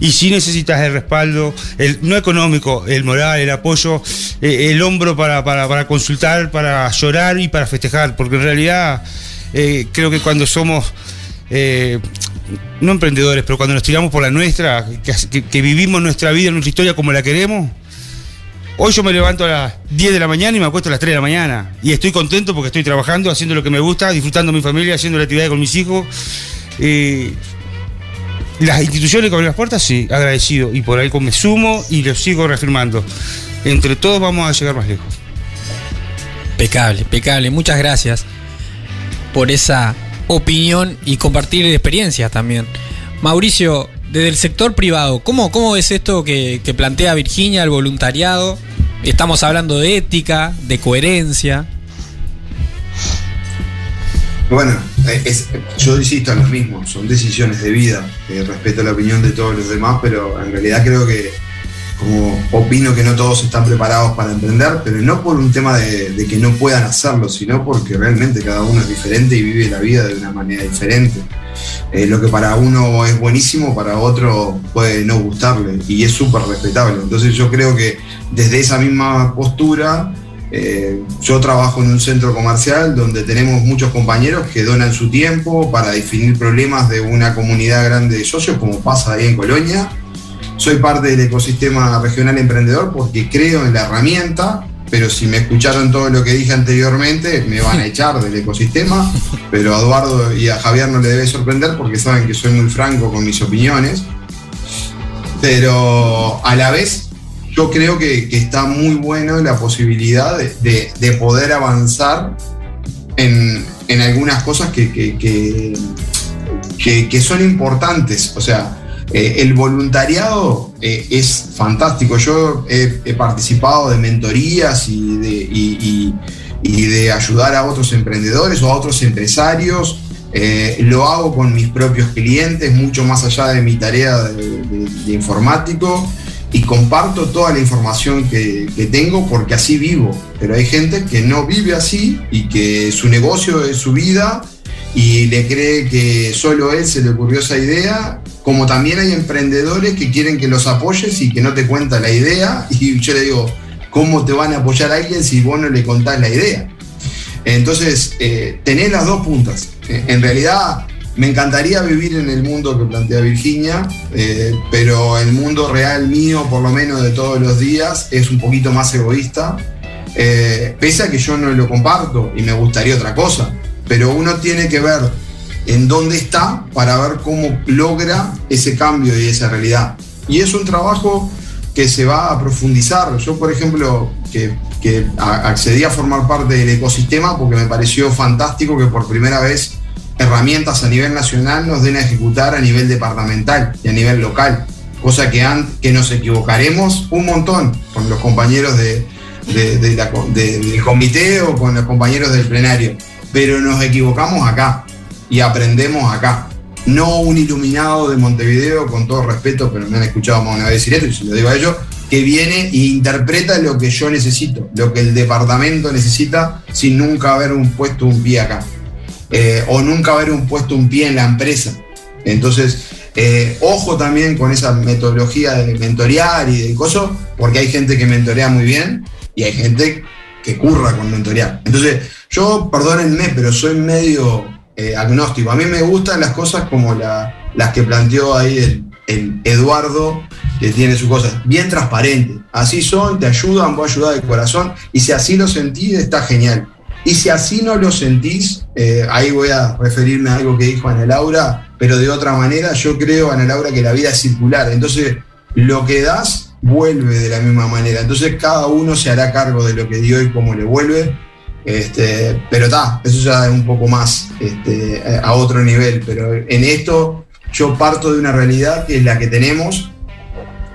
Y si necesitas el respaldo, el, no económico, el moral, el apoyo, eh, el hombro para, consultar, para llorar y para festejar, porque en realidad eh, creo que cuando somos eh, no emprendedores, pero cuando nos tiramos por la nuestra, que, que, que, vivimos nuestra vida, nuestra historia como la queremos. Hoy yo me levanto a las 10 de la mañana y me acuesto a las 3 de la mañana. Y estoy contento porque estoy trabajando, haciendo lo que me gusta, disfrutando mi familia, haciendo la actividad con mis hijos. Eh, las instituciones que abren las puertas, sí, agradecido. Y por ahí me sumo y lo sigo reafirmando. Entre todos vamos a llegar más lejos. Impecable, impecable. Muchas gracias por esa opinión y compartir experiencias también. Mauricio, desde el sector privado, ¿cómo, cómo es esto que plantea Virginia, el voluntariado? Estamos hablando de ética, de coherencia. Bueno, es, yo insisto en lo mismo, son decisiones de vida, eh, respeto la opinión de todos los demás, pero en realidad creo que, como opino que no todos están preparados para emprender, pero no por un tema de, de, que no puedan hacerlo, sino porque realmente cada uno es diferente y vive la vida de una manera diferente. Eh, lo que para uno es buenísimo, para otro puede no gustarle y es súper respetable. Entonces yo creo que desde esa misma postura, eh, yo trabajo en un centro comercial donde tenemos muchos compañeros que donan su tiempo para definir problemas de una comunidad grande de socios, como pasa ahí en Colonia. Soy parte del ecosistema regional emprendedor porque creo en la herramienta, pero si me escucharon todo lo que dije anteriormente, me van a echar del ecosistema. Pero a Eduardo y a Javier no le debe sorprender porque saben que soy muy franco con mis opiniones. Pero a la vez yo creo que, que, está muy bueno la posibilidad de, de, de poder avanzar en, en algunas cosas que, que, que, son importantes. O sea, eh, el voluntariado eh, es fantástico. Yo he, he, participado de mentorías y de, y, y, de ayudar a otros emprendedores o a otros empresarios. Eh, lo hago con mis propios clientes, mucho más allá de mi tarea de, de informático y comparto toda la información que, que, tengo porque así vivo. Pero hay gente que no vive así y que su negocio es su vida y le cree que solo él se le ocurrió esa idea. Como también hay emprendedores que quieren que los apoyes y que no te cuenta la idea. Y yo le digo, ¿cómo te van a apoyar a alguien si vos no le contás la idea? Entonces, eh, tenés las dos puntas. En realidad, me encantaría vivir en el mundo que plantea Virginia, eh, pero el mundo real mío, por lo menos de todos los días, es un poquito más egoísta. Eh, pese a que yo no lo comparto y me gustaría otra cosa, pero uno tiene que ver en dónde está para ver cómo logra ese cambio y esa realidad. Y es un trabajo que se va a profundizar. Yo, por ejemplo, que, que accedí a formar parte del ecosistema porque me pareció fantástico que por primera vez herramientas a nivel nacional nos den a ejecutar a nivel departamental y a nivel local, cosa que, que nos equivocaremos un montón con los compañeros de, del comité o con los compañeros del plenario, pero nos equivocamos acá y aprendemos acá. No un iluminado de Montevideo, con todo respeto, pero me han escuchado más una vez decir esto y se lo digo a ellos, que viene e interpreta lo que yo necesito, lo que el departamento necesita sin nunca haber un puesto un pie acá eh, o nunca haber un puesto un pie en la empresa. Entonces, eh, ojo también con esa metodología de mentorear y de coso, porque hay gente que mentorea muy bien y hay gente que curra con mentorear. Entonces, yo, perdónenme, pero soy medio eh. A mí me gustan las cosas como la, las que planteó ahí el, Eduardo, que tiene sus cosas bien transparentes. Así son, te ayudan, voy a ayudar de corazón, y si así lo sentí, está genial. Y si así no lo sentís, eh, ahí voy a referirme a algo que dijo Ana Laura, pero de otra manera, yo creo, Ana Laura, que la vida es circular. Entonces, lo que das vuelve de la misma manera. Entonces, cada uno se hará cargo de lo que dio y cómo le vuelve. Este, pero está, eso ya es un poco más este, a otro nivel. Pero en esto yo parto de una realidad que es la que tenemos.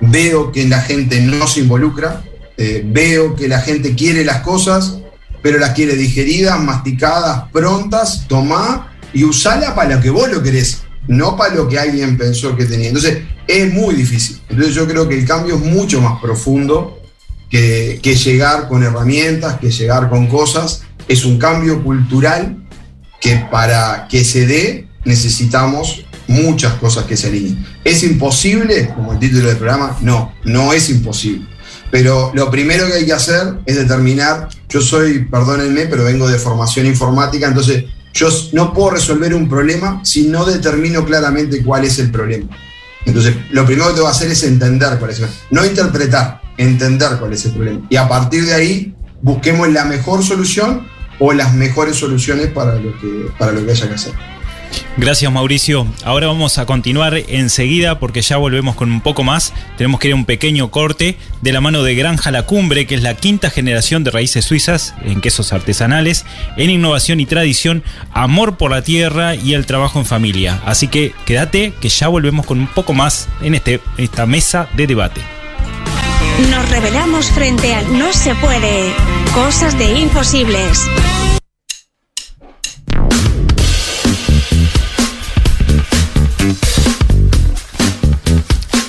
Veo que la gente no se involucra, eh, veo que la gente quiere las cosas, pero las quiere digeridas, masticadas, prontas, tomá y usala para lo que vos lo querés, no para lo que alguien pensó que tenía. Entonces, es muy difícil. Entonces, yo creo que el cambio es mucho más profundo que, llegar con herramientas, que llegar con cosas. Es un cambio cultural que para que se dé necesitamos muchas cosas que se alineen. ¿Es imposible? Como el título del programa, no, no es imposible. Pero lo primero que hay que hacer es determinar, yo soy, perdónenme, pero vengo de formación informática, entonces yo no puedo resolver un problema si no determino claramente cuál es el problema. Entonces, lo primero que tengo que hacer es entender cuál es el problema. No interpretar, entender cuál es el problema. Y a partir de ahí, busquemos la mejor solución o las mejores soluciones para lo que, para que haya que hacer. Gracias Mauricio. Ahora vamos a continuar enseguida porque ya volvemos con un poco más. Tenemos que ir a un pequeño corte de la mano de Granja La Cumbre, que es la quinta generación de raíces suizas en quesos artesanales, en innovación y tradición, amor por la tierra y el trabajo en familia. Así que quédate que ya volvemos con un poco más en este, esta mesa de debate. Nos revelamos frente al no se puede. Cosas de imposibles.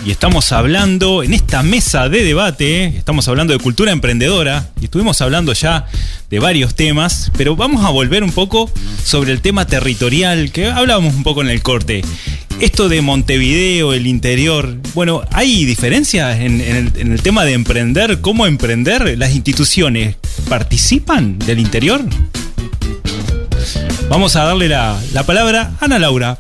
y estamos hablando en esta mesa de debate, estamos hablando de cultura emprendedora y estuvimos hablando ya de varios temas, pero vamos a volver un poco sobre el tema territorial que hablábamos un poco en el corte. Esto de Montevideo, el interior, bueno, ¿hay diferencias en, el, en el tema de emprender? ¿Cómo emprender? ¿Las instituciones participan del interior? Vamos a darle la, la palabra a Ana Laura.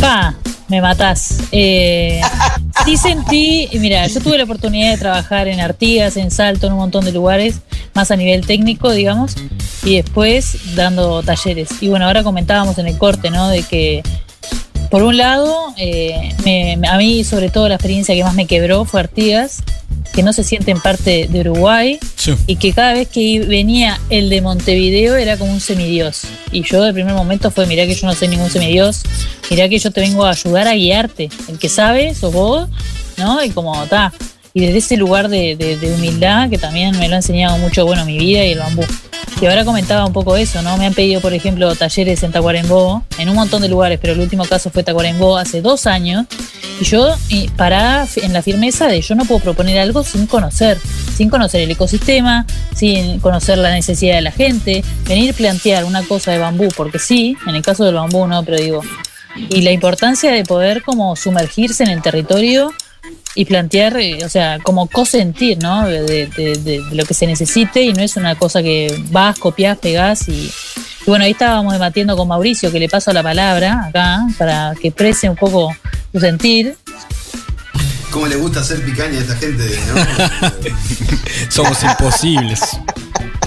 Pa, me matás. Eh, sí sentí, mira, yo tuve la oportunidad de trabajar en Artigas, en Salto, en un montón de lugares, más a nivel técnico, digamos, y después dando talleres. Y bueno, ahora comentábamos en el corte, ¿no? De que, por un lado, eh, me- a mí sobre todo la experiencia que más me quebró fue Artigas, que no se sienten parte de Uruguay y que cada vez que venía el de Montevideo era como un semidios. Y yo de primer momento fue, mirá que yo no soy ningún semidios, mirá que yo te vengo a ayudar a guiarte. El que sabe sos vos, ¿no? Y como está. Y desde ese lugar de, de- de humildad que también me lo ha enseñado mucho, bueno, mi vida y el bambú. Y ahora comentaba un poco eso, ¿no? Me han pedido, por ejemplo, talleres en Tacuarembó, en un montón de lugares, pero el último caso fue Tacuarembó hace dos años. Y yo parada en la firmeza de yo no puedo proponer algo sin conocer, sin conocer el ecosistema, sin conocer la necesidad de la gente, venir plantear una cosa de bambú, porque sí, en el caso del bambú no, pero digo, y la importancia de poder como sumergirse en el territorio y plantear, eh, o sea, como cosentir, ¿no? De, de- de- de lo que se necesite y no es una cosa que vas, copias, pegás y, y bueno, ahí estábamos debatiendo con Mauricio, que le paso la palabra acá para que exprese un poco su sentir. ¿Cómo le gusta hacer picaña a esta gente? ¿no? Somos imposibles.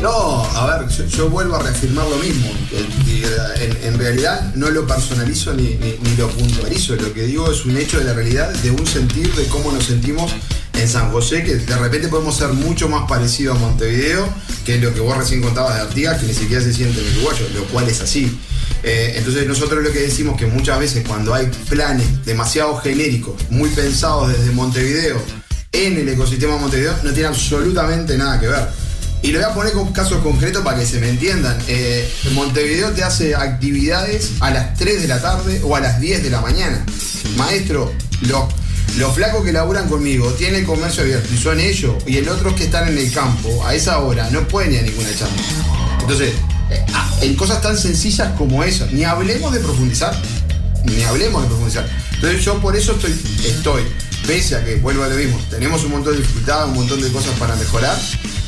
No, a ver, yo, vuelvo a reafirmar lo mismo. que En, realidad no lo personalizo ni, ni- lo puntualizo. Lo que digo es un hecho de la realidad, de un sentir de cómo nos sentimos en San José, que de repente podemos ser mucho más parecido a Montevideo, que lo que vos recién contabas de Artigas, que ni siquiera se siente en uruguayo, lo cual es así. Eh, entonces nosotros lo que decimos que muchas veces cuando hay planes demasiado genéricos, muy pensados desde Montevideo, en el ecosistema de Montevideo, no tiene absolutamente nada que ver. Y lo voy a poner con casos concretos para que se me entiendan. Eh, Montevideo te hace actividades a las 3 de la tarde o a las 10 de la mañana. Maestro, los, los flacos que laburan conmigo tienen comercio abierto y son ellos y el otro que están en el campo a esa hora no pueden ir a ninguna charla. Entonces, eh, ah, en cosas tan sencillas como eso, ni hablemos de profundizar, ni hablemos de profundizar. Entonces yo por eso estoy, estoy, pese a que vuelvo a lo mismo, tenemos un montón de dificultades, un montón de cosas para mejorar.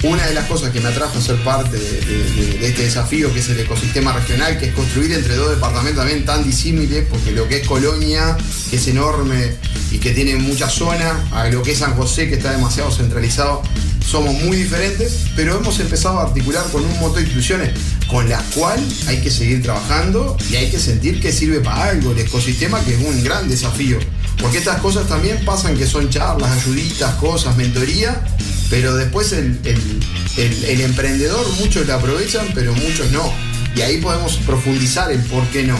Una de las cosas que me atrajo a ser parte de, este desafío, que es el ecosistema regional, que es construir entre dos departamentos también tan disímiles, porque lo que es Colonia, que es enorme y que tiene muchas zonas, a lo que es San José, que está demasiado centralizado, somos muy diferentes, pero hemos empezado a articular con un montón de instituciones con las cuales hay que seguir trabajando y hay que sentir que sirve para algo el ecosistema, que es un gran desafío. Porque estas cosas también pasan que son charlas, ayuditas, cosas, mentoría, Pero después el, el- emprendedor, muchos lo aprovechan, pero muchos no. Y ahí podemos profundizar el por qué no.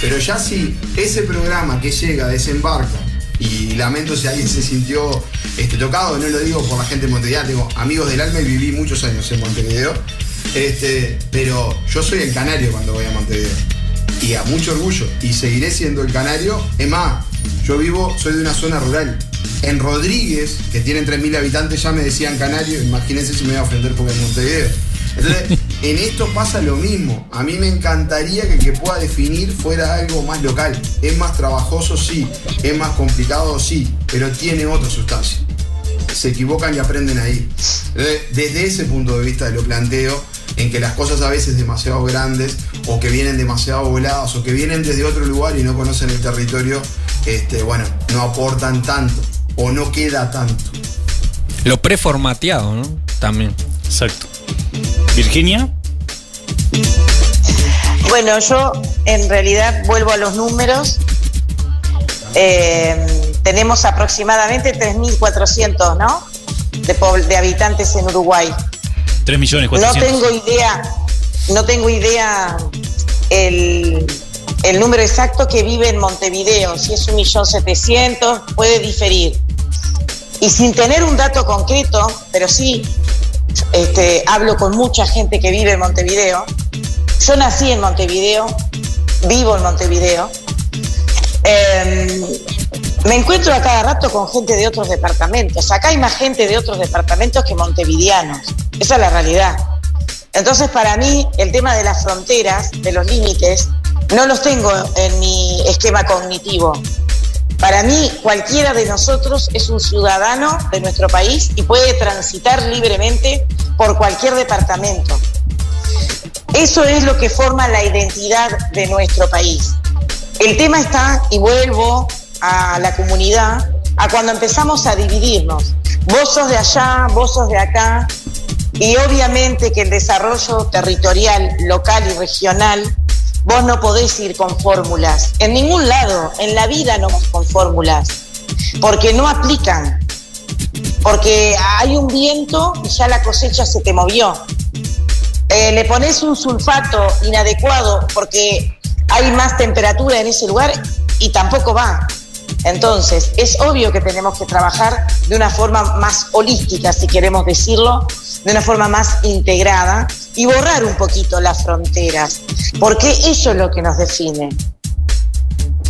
Pero ya si ese programa que llega, desembarca, y lamento si alguien se sintió este, tocado, no lo digo por la gente de Montevideo, tengo amigos del alma y viví muchos años en Montevideo, este, pero yo soy el canario cuando voy a Montevideo. Y a mucho orgullo. Y seguiré siendo el canario. Es más, yo vivo, soy de una zona rural. En Rodríguez, que tienen 3.000 habitantes, ya me decían canario. Imagínense si me voy a ofender porque es Montevideo. En esto pasa lo mismo. A mí me encantaría que el que pueda definir fuera algo más local. Es más trabajoso, sí. Es más complicado, sí. Pero tiene otra sustancia se equivocan y aprenden ahí. Eh, Desde ese punto de vista lo planteo, en que las cosas a veces demasiado grandes, o que vienen demasiado voladas, o que vienen desde otro lugar y no conocen el territorio, este, bueno, no aportan tanto, o no queda tanto. Lo preformateado, ¿no? También. Exacto. Virginia, Bueno, yo en realidad vuelvo a los números. Eh, tenemos aproximadamente 3.400, ¿no? De, de habitantes en Uruguay. 3 millones No 400. tengo idea, no tengo idea el, el número exacto que vive en Montevideo, si es un millón setecientos, puede diferir. Y sin tener un dato concreto, pero sí este, hablo con mucha gente que vive en Montevideo. Yo nací en Montevideo, vivo en Montevideo. Eh, me encuentro a cada rato con gente de otros departamentos. Acá hay más gente de otros departamentos que montevideanos. Esa es la realidad. Entonces, para mí, el tema de las fronteras, de los límites, no los tengo en mi esquema cognitivo. Para mí, cualquiera de nosotros es un ciudadano de nuestro país y puede transitar libremente por cualquier departamento. Eso es lo que forma la identidad de nuestro país. El tema está, y vuelvo a la comunidad, a cuando empezamos a dividirnos. Vos sos de allá, vos sos de acá, y obviamente que el desarrollo territorial, local y regional, vos no podés ir con fórmulas. En ningún lado, en la vida no con fórmulas, porque no aplican. Porque hay un viento y ya la cosecha se te movió. Eh, le pones un sulfato inadecuado porque hay más temperatura en ese lugar y tampoco va. Entonces, es obvio que tenemos que trabajar de una forma más holística, si queremos decirlo, de una forma más integrada y borrar un poquito las fronteras, porque eso es lo que nos define.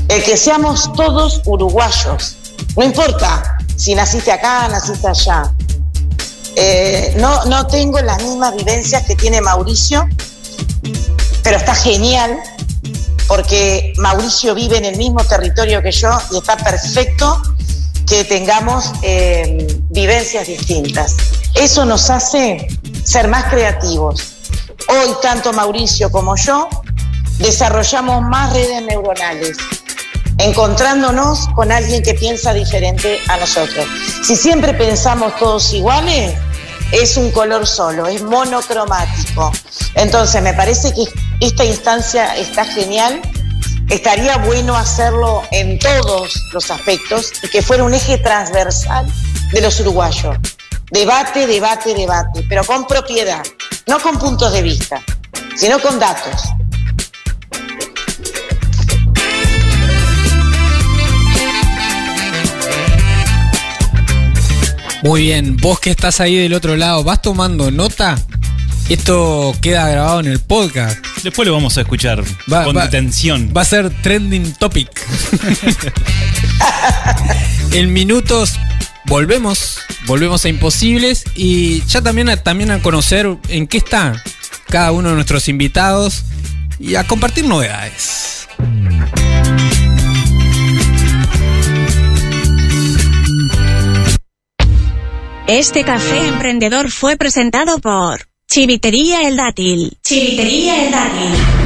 El que seamos todos uruguayos, no importa si naciste acá, naciste allá. Eh, no, no tengo las mismas vivencias que tiene Mauricio, pero está genial porque Mauricio vive en el mismo territorio que yo y está perfecto que tengamos eh, vivencias distintas. Eso nos hace ser más creativos. Hoy, tanto Mauricio como yo desarrollamos más redes neuronales, encontrándonos con alguien que piensa diferente a nosotros. Si siempre pensamos todos iguales, es un color solo, es monocromático. Entonces, me parece que esta instancia está genial. Estaría bueno hacerlo en todos los aspectos y que fuera un eje transversal de los uruguayos. Debate, debate, debate, pero con propiedad, no con puntos de vista, sino con datos. Muy bien, vos que estás ahí del otro lado, ¿vas tomando nota? Esto queda grabado en el podcast. Después lo vamos a escuchar Va- con va- detención. Va a ser trending topic. en minutos volvemos, volvemos a Imposibles y ya también a, también a conocer en qué está cada uno de nuestros invitados y a compartir novedades. Este café emprendedor fue presentado por Chivitería El Dátil. Chivitería El Dátil.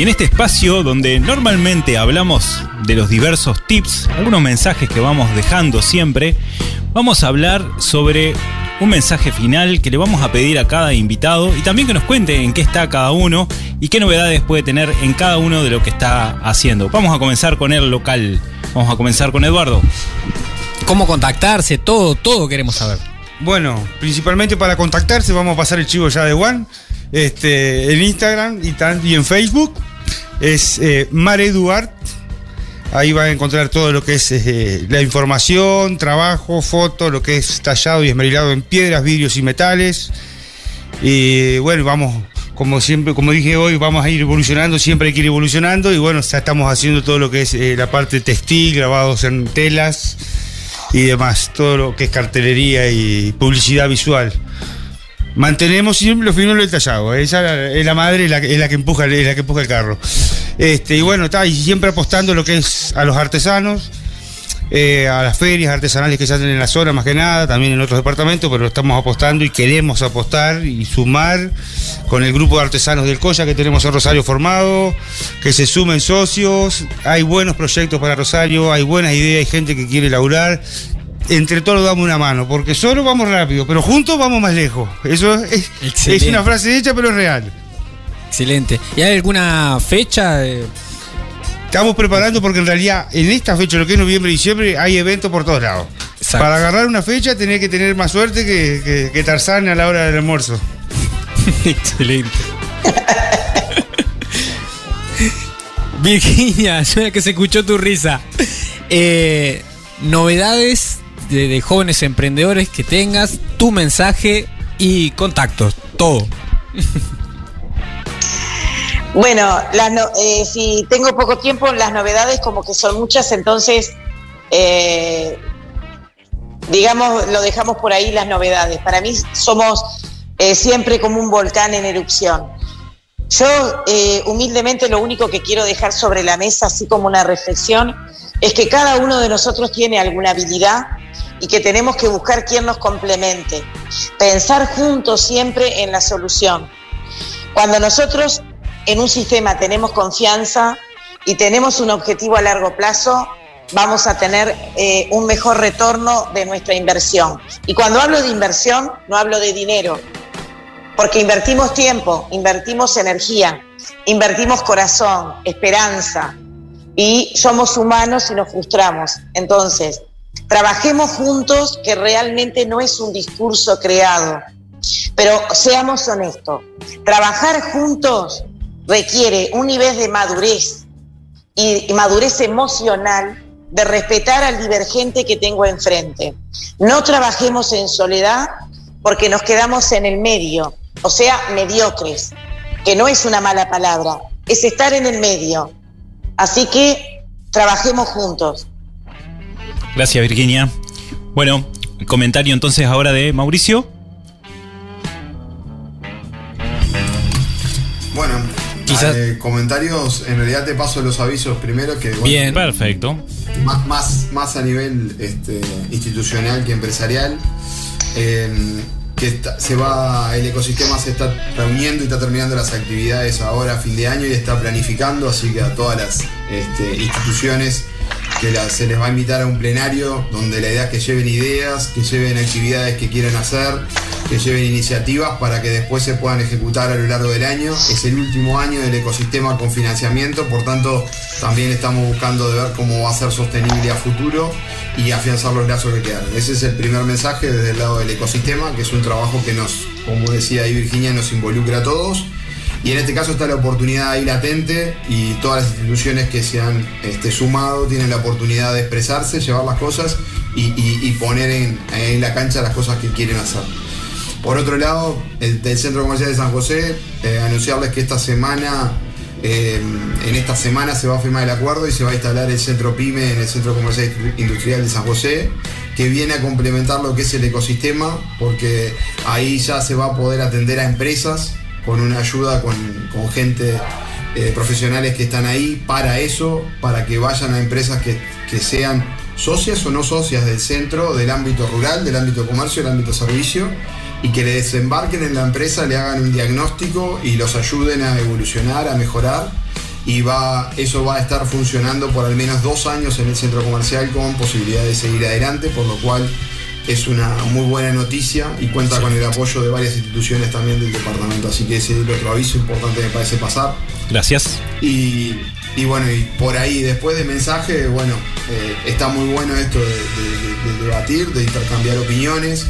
Y en este espacio donde normalmente hablamos de los diversos tips, algunos mensajes que vamos dejando siempre, vamos a hablar sobre un mensaje final que le vamos a pedir a cada invitado y también que nos cuente en qué está cada uno y qué novedades puede tener en cada uno de lo que está haciendo. Vamos a comenzar con el local. Vamos a comenzar con Eduardo. ¿Cómo contactarse? Todo, todo queremos saber. Bueno, principalmente para contactarse, vamos a pasar el chivo ya de Juan. Este, en Instagram y, tan- y en Facebook. Es eh, Mareduart. Ahí van a encontrar todo lo que es eh, la información, trabajo, fotos, lo que es tallado y esmerilado en piedras, vidrios y metales. Y bueno, vamos, como siempre, como dije hoy, vamos a ir evolucionando, siempre hay que ir evolucionando. Y bueno, ya estamos haciendo todo lo que es eh, la parte textil, grabados en telas y demás, todo lo que es cartelería y publicidad visual. Mantenemos siempre lo fino y lo detallado. Esa es la madre, es la, que- es la que empuja, es la que empuja el carro. Este, y bueno, está, y siempre apostando lo que es a los artesanos, eh, a las ferias artesanales que se hacen en la zona más que nada, también en otros departamentos, pero estamos apostando y queremos apostar y sumar con el grupo de artesanos del Coya que tenemos en Rosario formado, que se sumen socios, hay buenos proyectos para Rosario, hay buenas ideas, hay gente que quiere laburar. Entre todos damos una mano, porque solo vamos rápido, pero juntos vamos más lejos. Eso es, es una frase hecha, pero es real. Excelente. ¿Y hay alguna fecha? Estamos preparando porque en realidad en esta fecha, lo que es noviembre y diciembre, hay eventos por todos lados. Exacto. Para agarrar una fecha tenés que tener más suerte que, que, que Tarzán a la hora del almuerzo. Excelente. Virginia, suena que se escuchó tu risa. Eh, novedades de, jóvenes emprendedores que tengas, tu mensaje y contactos, todo. Bueno, las no- eh, si tengo poco tiempo, las novedades como que son muchas, entonces, eh, digamos, lo dejamos por ahí las novedades. Para mí somos eh, siempre como un volcán en erupción. Yo humildemente lo único que quiero dejar sobre la mesa, así como una reflexión, es que cada uno de nosotros tiene alguna habilidad y que tenemos que buscar quien nos complemente. Pensar juntos siempre en la solución. Cuando nosotros en un sistema tenemos confianza y tenemos un objetivo a largo plazo, vamos a tener eh, un mejor retorno de nuestra inversión. Y cuando hablo de inversión, no hablo de dinero, porque invertimos tiempo, invertimos energía, invertimos corazón, esperanza, y somos humanos y nos frustramos. Entonces, trabajemos juntos, que realmente no es un discurso creado, pero seamos honestos, trabajar juntos requiere un nivel de madurez y, madurez emocional de respetar al divergente que tengo enfrente. No trabajemos en soledad porque nos quedamos en el medio, o sea, mediocres, que no es una mala palabra, es estar en el medio. Así que trabajemos juntos. Gracias, Virginia. Bueno, el comentario entonces ahora de Mauricio. Bueno, Quizás- eh, comentarios, en realidad te paso los avisos primero que bueno, Bien. Perfecto. más, más, más a nivel este, institucional que empresarial. eh, que está- se va, el ecosistema se está reuniendo y está terminando las actividades ahora a fin de año y está planificando, así que a todas las este, instituciones que se les va a invitar a un plenario donde la idea es que lleven ideas, que lleven actividades que quieran hacer, que lleven iniciativas para que después se puedan ejecutar a lo largo del año. Es el último año del ecosistema con financiamiento, por tanto también estamos buscando de ver cómo va a ser sostenible a futuro y afianzar los lazos que quedan. Ese es el primer mensaje desde el lado del ecosistema, que es un trabajo que nos, como decía ahí Virginia, nos involucra a todos. Y en este caso está la oportunidad ahí latente y todas las instituciones que se han este, sumado tienen la oportunidad de expresarse, llevar las cosas y, poner en, la cancha las cosas que quieren hacer. Por otro lado, el, Centro Comercial de San José, eh, anunciarles que esta semana, eh, en esta semana se va a firmar el acuerdo y se va a instalar el Centro PYME en el Centro Comercial Industrial de San José, que viene a complementar lo que es el ecosistema, porque ahí ya se va a poder atender a empresas con una ayuda con, con gente eh, profesionales que están ahí para eso, para que vayan a empresas que, que sean socias o no socias del centro, del ámbito rural, del ámbito comercio, del ámbito servicio, y que le desembarquen en la empresa, le hagan un diagnóstico y los ayuden a evolucionar, a mejorar. Y va, eso va a estar funcionando por al menos dos años en el centro comercial con posibilidad de seguir adelante, por lo cual es una muy buena noticia y cuenta con el apoyo de varias instituciones también del departamento. Así que ese es el otro aviso importante me parece pasar. Gracias. Y, y bueno, y por ahí después de mensaje, bueno, eh, está muy bueno esto de, de- de debatir, de intercambiar opiniones.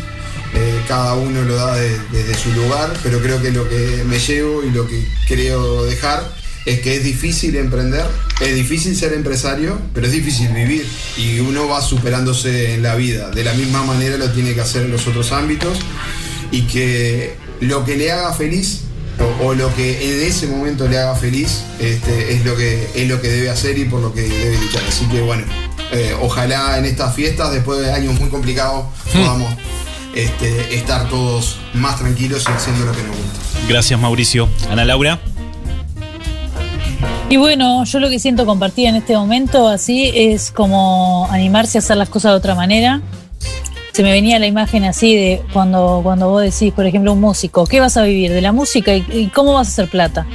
Eh, cada uno lo da de- desde su lugar, pero creo que lo que me llevo y lo que creo dejar es que es difícil emprender, es difícil ser empresario, pero es difícil vivir y uno va superándose en la vida. De la misma manera lo tiene que hacer en los otros ámbitos y que lo que le haga feliz o, o lo que en ese momento le haga feliz este, es, lo que, es lo que debe hacer y por lo que debe luchar. Así que bueno, eh, ojalá en estas fiestas, después de años muy complicados, podamos este, estar todos más tranquilos y haciendo lo que nos gusta. Gracias, Mauricio. Ana Laura. Y bueno, yo lo que siento compartir en este momento así es como animarse a hacer las cosas de otra manera. Se me venía la imagen así de cuando, cuando vos decís, por ejemplo, un músico, ¿qué vas a vivir? De la música y, cómo vas a hacer plata.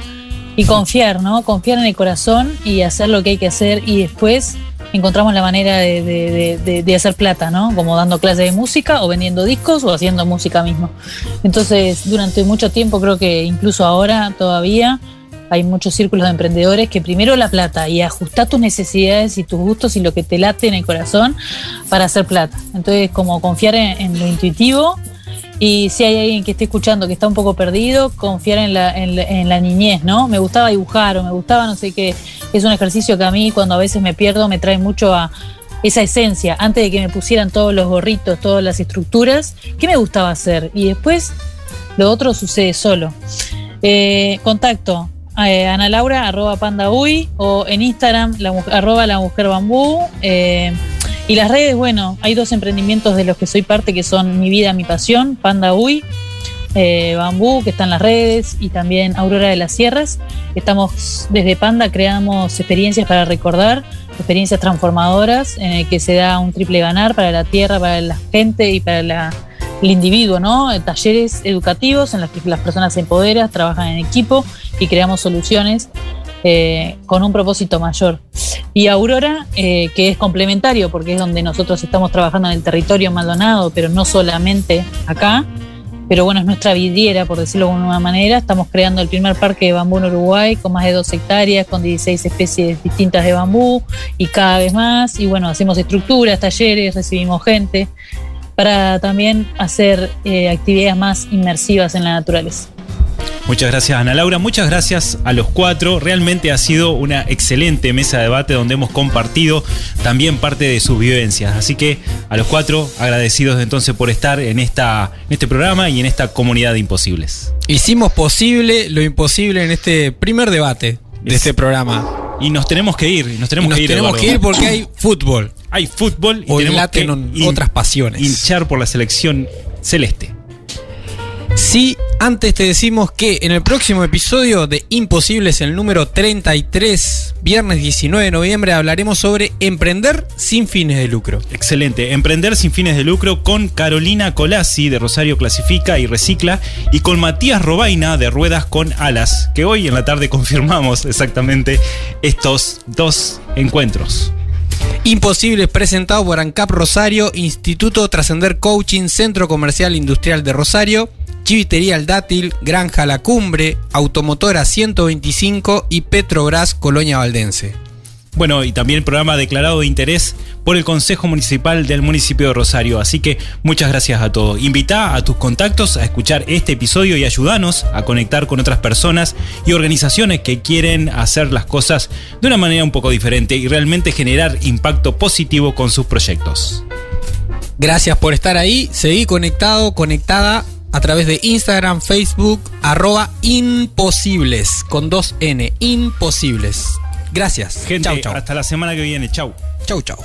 Y confiar, ¿no? Confiar en el corazón y hacer lo que hay que hacer y después encontramos la manera de- de- de- de hacer plata, ¿no? Como dando clases de música o vendiendo discos o haciendo música mismo. Entonces, durante mucho tiempo, creo que incluso ahora todavía, hay muchos círculos de emprendedores que primero la plata y ajustar tus necesidades y tus gustos y lo que te late en el corazón para hacer plata. Entonces, como confiar en, lo intuitivo y si hay alguien que esté escuchando que está un poco perdido, confiar en la, en la, en la niñez, ¿no? Me gustaba dibujar o me gustaba no sé qué. Es un ejercicio que a mí cuando a veces me pierdo me trae mucho a esa esencia. Antes de que me pusieran todos los gorritos, todas las estructuras, ¿qué me gustaba hacer? Y después lo otro sucede solo. Eh, contacto eh, Ana Laura, arroba panda uy, o en Instagram, la, arroba la mujer bambú. eh, y las redes, bueno, hay dos emprendimientos de los que soy parte que son Mi Vida, Mi Pasión, Panda Uy, eh, Bambú, que está en las redes, y también Aurora de las Sierras. Estamos desde Panda, creamos experiencias para recordar, experiencias transformadoras, en el que se da un triple ganar para la tierra, para la gente y para la- el individuo, ¿no? Eh, Talleres educativos en los que las personas se empoderan, trabajan en equipo y creamos soluciones eh, con un propósito mayor. Y Aurora, eh, que es complementario, porque es donde nosotros estamos trabajando en el territorio Maldonado, pero no solamente acá, pero bueno, es nuestra vidriera, por decirlo de alguna manera. Estamos creando el primer parque de bambú en Uruguay con más de dos hectáreas, con 16 especies distintas de bambú y cada vez más. Y bueno, hacemos estructuras, talleres, recibimos gente para también hacer eh, actividades más inmersivas en la naturaleza. Muchas gracias Ana Laura, muchas gracias a los cuatro. Realmente ha sido una excelente mesa de debate donde hemos compartido también parte de sus vivencias. Así que a los cuatro agradecidos entonces por estar en, esta, en este programa y en esta comunidad de imposibles. Hicimos posible lo imposible en este primer debate de Es- este programa. Y nos tenemos que ir, nos tenemos Y nos que ir. tenemos Eduardo. que ir porque hay fútbol. Hay fútbol y Hoy tenemos que otras pasiones. hinchar por la selección celeste. Sí, antes te decimos que en el próximo episodio de Imposibles, el número 33, viernes 19 de noviembre, hablaremos sobre emprender sin fines de lucro. Excelente. Emprender sin fines de lucro con Carolina Colasi de Rosario Clasifica y Recicla y con Matías Robaina de Ruedas con Alas, que hoy en la tarde confirmamos exactamente estos dos encuentros. Imposibles presentado por ANCAP Rosario, Instituto Trascender Coaching, Centro Comercial Industrial de Rosario, Chivitería El Dátil, Granja La Cumbre, Automotora 125 y Petrobras Colonia Valdense. Bueno, y también programa declarado de interés por el Consejo Municipal del municipio de Rosario. Así que muchas gracias a todos. Invita a tus contactos a escuchar este episodio y ayudanos a conectar con otras personas y organizaciones que quieren hacer las cosas de una manera un poco diferente y realmente generar impacto positivo con sus proyectos. Gracias por estar ahí. Seguí conectado, conectada a través de Instagram, Facebook, arroba imposibles, con dos N, imposibles. Gracias. Gente, chau, chau. hasta la semana que viene. Chau. Chau, chau.